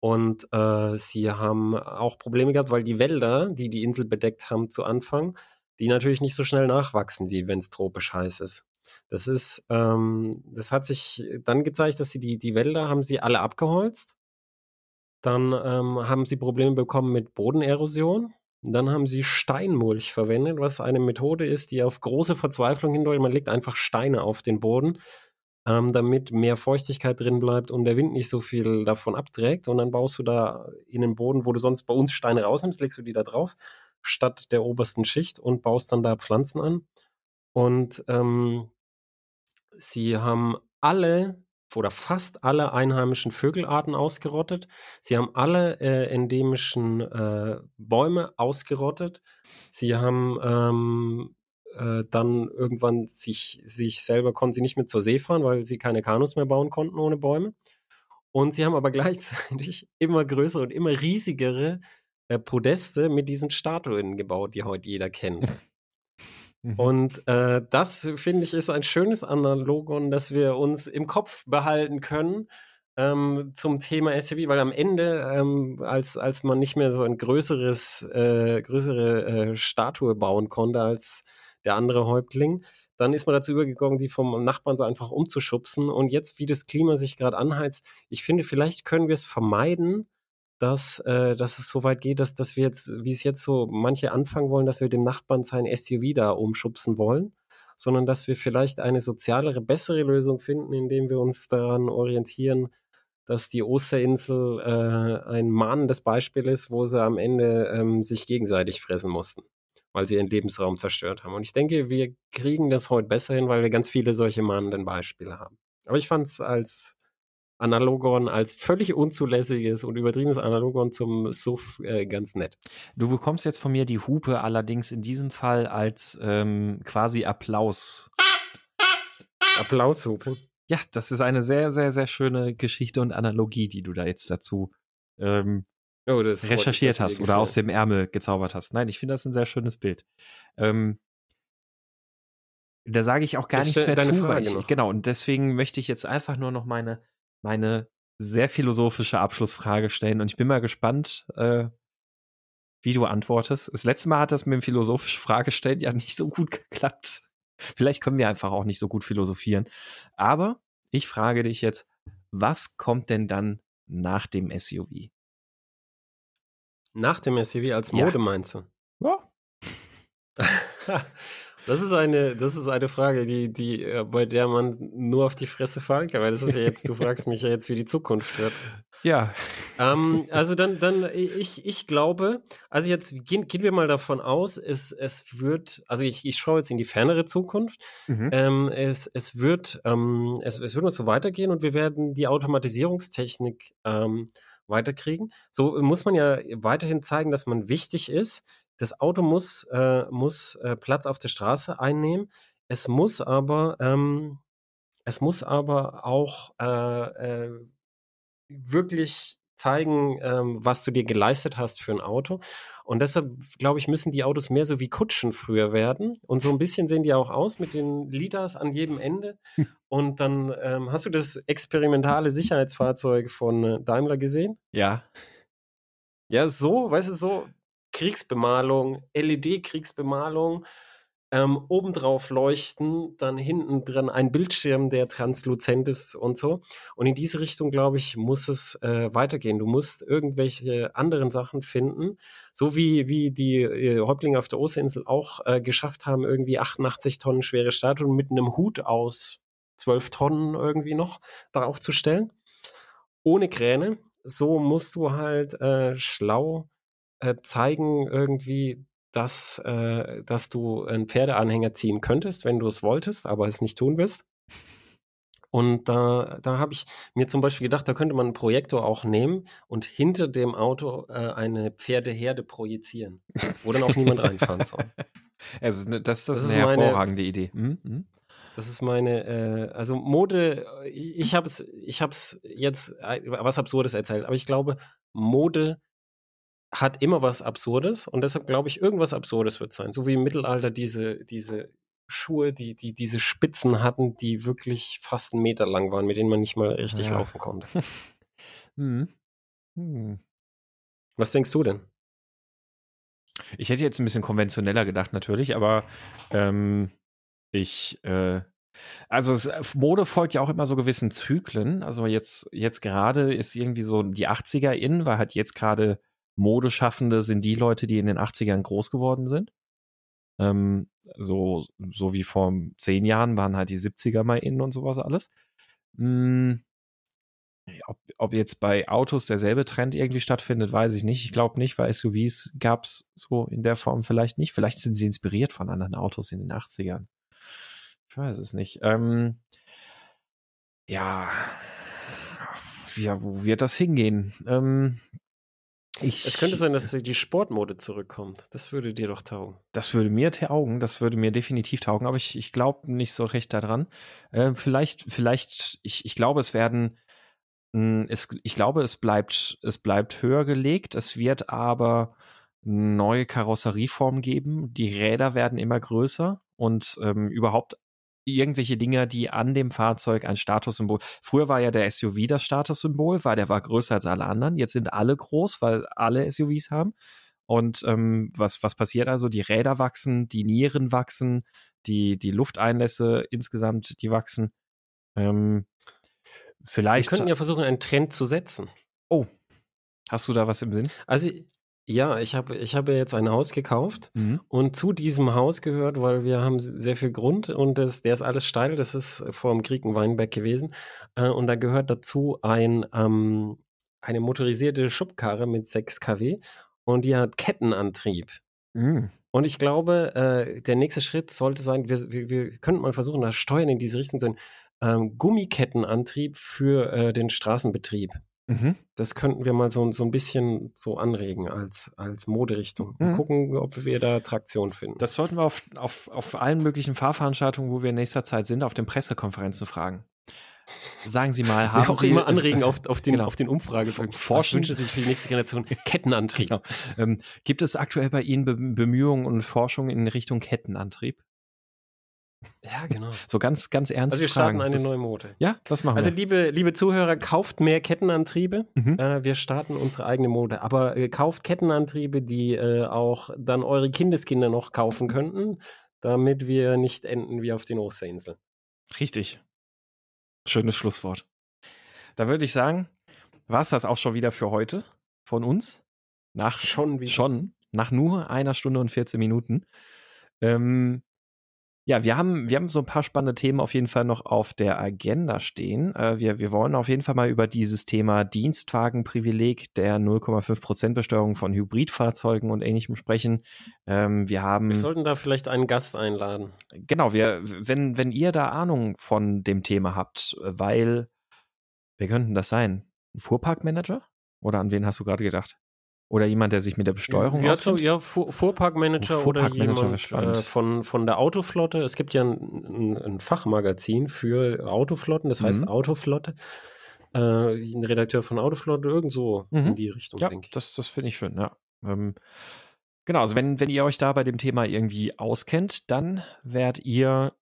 Und äh, sie haben auch Probleme gehabt, weil die Wälder, die die Insel bedeckt haben zu Anfang, die natürlich nicht so schnell nachwachsen, wie wenn es tropisch heiß ist. Das ist, ähm, das hat sich dann gezeigt, dass sie die, die Wälder haben sie alle abgeholzt dann ähm, haben sie Probleme bekommen mit Bodenerosion. Dann haben sie Steinmulch verwendet, was eine Methode ist, die auf große Verzweiflung hindeutet. Man legt einfach Steine auf den Boden, ähm, damit mehr Feuchtigkeit drin bleibt und der Wind nicht so viel davon abträgt. Und dann baust du da in den Boden, wo du sonst bei uns Steine rausnimmst, legst du die da drauf, statt der obersten Schicht und baust dann da Pflanzen an. Und ähm, sie haben alle oder fast alle einheimischen Vögelarten ausgerottet. Sie haben alle äh, endemischen äh, Bäume ausgerottet. Sie haben ähm, äh, dann irgendwann sich, sich selber konnten sie nicht mehr zur See fahren, weil sie keine Kanus mehr bauen konnten ohne Bäume. Und sie haben aber gleichzeitig immer größere und immer riesigere äh, Podeste mit diesen Statuen gebaut, die heute jeder kennt. Mhm. Und äh, das, finde ich, ist ein schönes Analogon, das wir uns im Kopf behalten können ähm, zum Thema SUV, weil am Ende, ähm, als, als man nicht mehr so ein größeres, äh, größere äh, Statue bauen konnte als der andere Häuptling, dann ist man dazu übergegangen, die vom Nachbarn so einfach umzuschubsen. Und jetzt, wie das Klima sich gerade anheizt, ich finde, vielleicht können wir es vermeiden, dass, äh, dass es so weit geht, dass, dass wir jetzt, wie es jetzt so manche anfangen wollen, dass wir dem Nachbarn sein SUV da umschubsen wollen, sondern dass wir vielleicht eine sozialere, bessere Lösung finden, indem wir uns daran orientieren, dass die Osterinsel äh, ein mahnendes Beispiel ist, wo sie am Ende ähm, sich gegenseitig fressen mussten, weil sie ihren Lebensraum zerstört haben. Und ich denke, wir kriegen das heute besser hin, weil wir ganz viele solche mahnenden Beispiele haben. Aber ich fand es als Analogon als völlig unzulässiges und übertriebenes Analogon zum Suff äh, ganz nett. Du bekommst jetzt von mir die Hupe allerdings in diesem Fall als ähm, quasi Applaus. Applaushupe. Ja, das ist eine sehr, sehr, sehr schöne Geschichte und Analogie, die du da jetzt dazu ähm, oh, recherchiert mich, hast oder aus dem Ärmel gezaubert hast. Nein, ich finde das ein sehr schönes Bild. Ähm, da sage ich auch gar das nichts mehr zu, ich, genau, und deswegen möchte ich jetzt einfach nur noch meine meine sehr philosophische Abschlussfrage stellen und ich bin mal gespannt, äh, wie du antwortest. Das letzte Mal hat das mit dem philosophischen Fragestellen ja nicht so gut geklappt. Vielleicht können wir einfach auch nicht so gut philosophieren. Aber ich frage dich jetzt, was kommt denn dann nach dem SUV? Nach dem SUV als Mode ja. meinst du? Ja. Das ist eine, das ist eine Frage, die, die, äh, bei der man nur auf die Fresse fallen kann, weil das ist ja jetzt, du fragst mich ja jetzt, wie die Zukunft wird. Ja. Ähm, also dann, dann, ich, ich glaube, also jetzt gehen, gehen wir mal davon aus, es, es wird, also ich, ich schaue jetzt in die fernere Zukunft. Mhm. Ähm, es, es wird, ähm, es, es wird noch so weitergehen und wir werden die Automatisierungstechnik ähm, weiterkriegen. So muss man ja weiterhin zeigen, dass man wichtig ist das Auto muss, äh, muss äh, Platz auf der Straße einnehmen. Es muss aber, ähm, es muss aber auch äh, äh wirklich zeigen, ähm, was du dir geleistet hast für ein Auto. Und deshalb, glaube ich, müssen die Autos mehr so wie Kutschen früher werden. Und so ein bisschen sehen die auch aus mit den Lidas an jedem Ende. Hm. Und dann ähm, hast du das experimentale Sicherheitsfahrzeug von äh, Daimler gesehen? Ja. Ja, so, weißt du, so Kriegsbemalung, LED-Kriegsbemalung, ähm, obendrauf leuchten, dann hinten dran ein Bildschirm, der transluzent ist und so. Und in diese Richtung, glaube ich, muss es äh, weitergehen. Du musst irgendwelche anderen Sachen finden, so wie, wie die äh, Häuptlinge auf der Osterinsel auch äh, geschafft haben, irgendwie 88 Tonnen schwere Statuen mit einem Hut aus 12 Tonnen irgendwie noch darauf zu stellen. Ohne Kräne. So musst du halt äh, schlau äh, zeigen irgendwie, dass, äh, dass du einen Pferdeanhänger ziehen könntest, wenn du es wolltest, aber es nicht tun wirst. Und da, da habe ich mir zum Beispiel gedacht, da könnte man einen Projektor auch nehmen und hinter dem Auto äh, eine Pferdeherde projizieren, wo dann auch niemand reinfahren soll. Also, das, das, das ist eine hervorragende meine, Idee. Mhm. Das ist meine, äh, also Mode, ich habe es ich hab's jetzt äh, was Absurdes erzählt, aber ich glaube, Mode hat immer was Absurdes und deshalb glaube ich, irgendwas Absurdes wird sein. So wie im Mittelalter diese, diese Schuhe, die, die diese Spitzen hatten, die wirklich fast einen Meter lang waren, mit denen man nicht mal richtig ja. laufen konnte. hm. Hm. Was denkst du denn? Ich hätte jetzt ein bisschen konventioneller gedacht, natürlich, aber ähm, ich, äh, also es, äh, Mode folgt ja auch immer so gewissen Zyklen. Also jetzt, jetzt gerade ist irgendwie so die 80er in, weil halt jetzt gerade Modeschaffende sind die Leute, die in den 80ern groß geworden sind. Ähm, so, so wie vor zehn Jahren waren halt die 70er mal in und sowas alles. Hm, ob, ob jetzt bei Autos derselbe Trend irgendwie stattfindet, weiß ich nicht. Ich glaube nicht, weil SUVs gab es so in der Form vielleicht nicht. Vielleicht sind sie inspiriert von anderen Autos in den 80ern. Ich weiß es nicht. Ähm, ja, ja, wo wird das hingehen? Ähm, ich, es könnte sein, dass die Sportmode zurückkommt. Das würde dir doch taugen. Das würde mir taugen, das würde mir definitiv taugen, aber ich, ich glaube nicht so recht daran. Äh, vielleicht, vielleicht, ich, ich glaube, es werden, mh, hm, es, ich glaube, es bleibt, es bleibt höher gelegt. Es wird aber neue Karosserieformen geben. Die Räder werden immer größer und ähm, überhaupt irgendwelche Dinge, die an dem Fahrzeug ein Statussymbol. Früher war ja der SUV das Statussymbol, weil der war größer als alle anderen. Jetzt sind alle groß, weil alle SUVs haben. Und ähm, was, was passiert also? Die Räder wachsen, die Nieren wachsen, die, die Lufteinlässe insgesamt, die wachsen. Ähm, vielleicht. Wir könnten ja versuchen, einen Trend zu setzen. Oh, hast du da was im Sinn? Also ja, ich habe ich habe jetzt ein Haus gekauft mhm. und zu diesem Haus gehört, weil wir haben sehr viel Grund und das, der ist alles steil, das ist vor dem Krieg ein Weinberg gewesen äh, und da gehört dazu ein, ähm, eine motorisierte Schubkarre mit 6 kW und die hat Kettenantrieb. Mhm. Und ich glaube, äh, der nächste Schritt sollte sein, wir, wir, wir könnten mal versuchen, das Steuern in diese Richtung zu sein, ähm, Gummikettenantrieb für äh, den Straßenbetrieb. Mhm. Das könnten wir mal so, so ein bisschen so anregen als, als Moderichtung. Mhm. Und gucken, ob wir da Traktion finden. Das sollten wir auf, auf, auf allen möglichen Fahrveranstaltungen, wo wir in nächster Zeit sind, auf den Pressekonferenzen fragen. Sagen Sie mal, haben ja, auch Sie immer anregen auf, auf den, genau. auf den Umfragebögen. Forschen wünsche sich für die nächste Generation Kettenantrieb. Genau. Ähm, gibt es aktuell bei Ihnen Be Bemühungen und Forschung in Richtung Kettenantrieb? Ja, genau. So ganz, ganz ernst. Also wir starten Fragen. eine ist, neue Mode. Ja, das machen also wir. Also liebe, liebe Zuhörer, kauft mehr Kettenantriebe. Mhm. Äh, wir starten unsere eigene Mode. Aber äh, kauft Kettenantriebe, die äh, auch dann eure Kindeskinder noch kaufen könnten, damit wir nicht enden wie auf den Osterinseln. Richtig. Schönes Schlusswort. Da würde ich sagen, war es das auch schon wieder für heute von uns. Nach schon, wieder. schon nach nur einer Stunde und 14 Minuten. Ähm, ja, wir haben, wir haben so ein paar spannende Themen auf jeden Fall noch auf der Agenda stehen. Äh, wir, wir wollen auf jeden Fall mal über dieses Thema Dienstwagenprivileg der 0,5% Besteuerung von Hybridfahrzeugen und ähnlichem sprechen. Ähm, wir haben. Wir sollten da vielleicht einen Gast einladen. Genau, wir, wenn, wenn ihr da Ahnung von dem Thema habt, weil, wer könnten das sein? Ein Fuhrparkmanager? Oder an wen hast du gerade gedacht? Oder jemand, der sich mit der Besteuerung ja, auskennt? Ja, Fuhrparkmanager, oder jemand äh, von, von der Autoflotte. Es gibt ja ein, ein Fachmagazin für Autoflotten, das heißt mhm. Autoflotte. Äh, ein Redakteur von Autoflotte, irgend so mhm. in die Richtung, ja, denke ich. Das, das finde ich schön, ja. Ähm, genau, also wenn, wenn ihr euch da bei dem Thema irgendwie auskennt, dann werdet ihr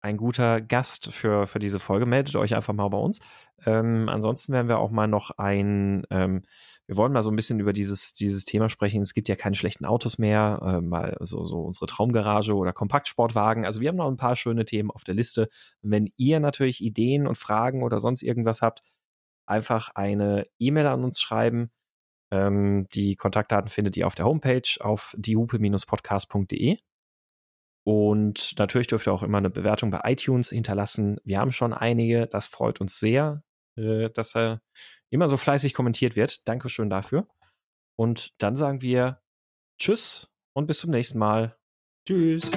ein guter Gast für, für diese Folge. Meldet euch einfach mal bei uns. Ähm, ansonsten werden wir auch mal noch ein ähm, wir wollen mal so ein bisschen über dieses, dieses Thema sprechen. Es gibt ja keine schlechten Autos mehr, äh, mal so, so unsere Traumgarage oder Kompaktsportwagen. Also wir haben noch ein paar schöne Themen auf der Liste. wenn ihr natürlich Ideen und Fragen oder sonst irgendwas habt, einfach eine E-Mail an uns schreiben. Ähm, die Kontaktdaten findet ihr auf der Homepage auf diehupe-podcast.de. Und natürlich dürft ihr auch immer eine Bewertung bei iTunes hinterlassen. Wir haben schon einige, das freut uns sehr, äh, dass er immer so fleißig kommentiert wird. Dankeschön dafür. Und dann sagen wir Tschüss und bis zum nächsten Mal. Tschüss.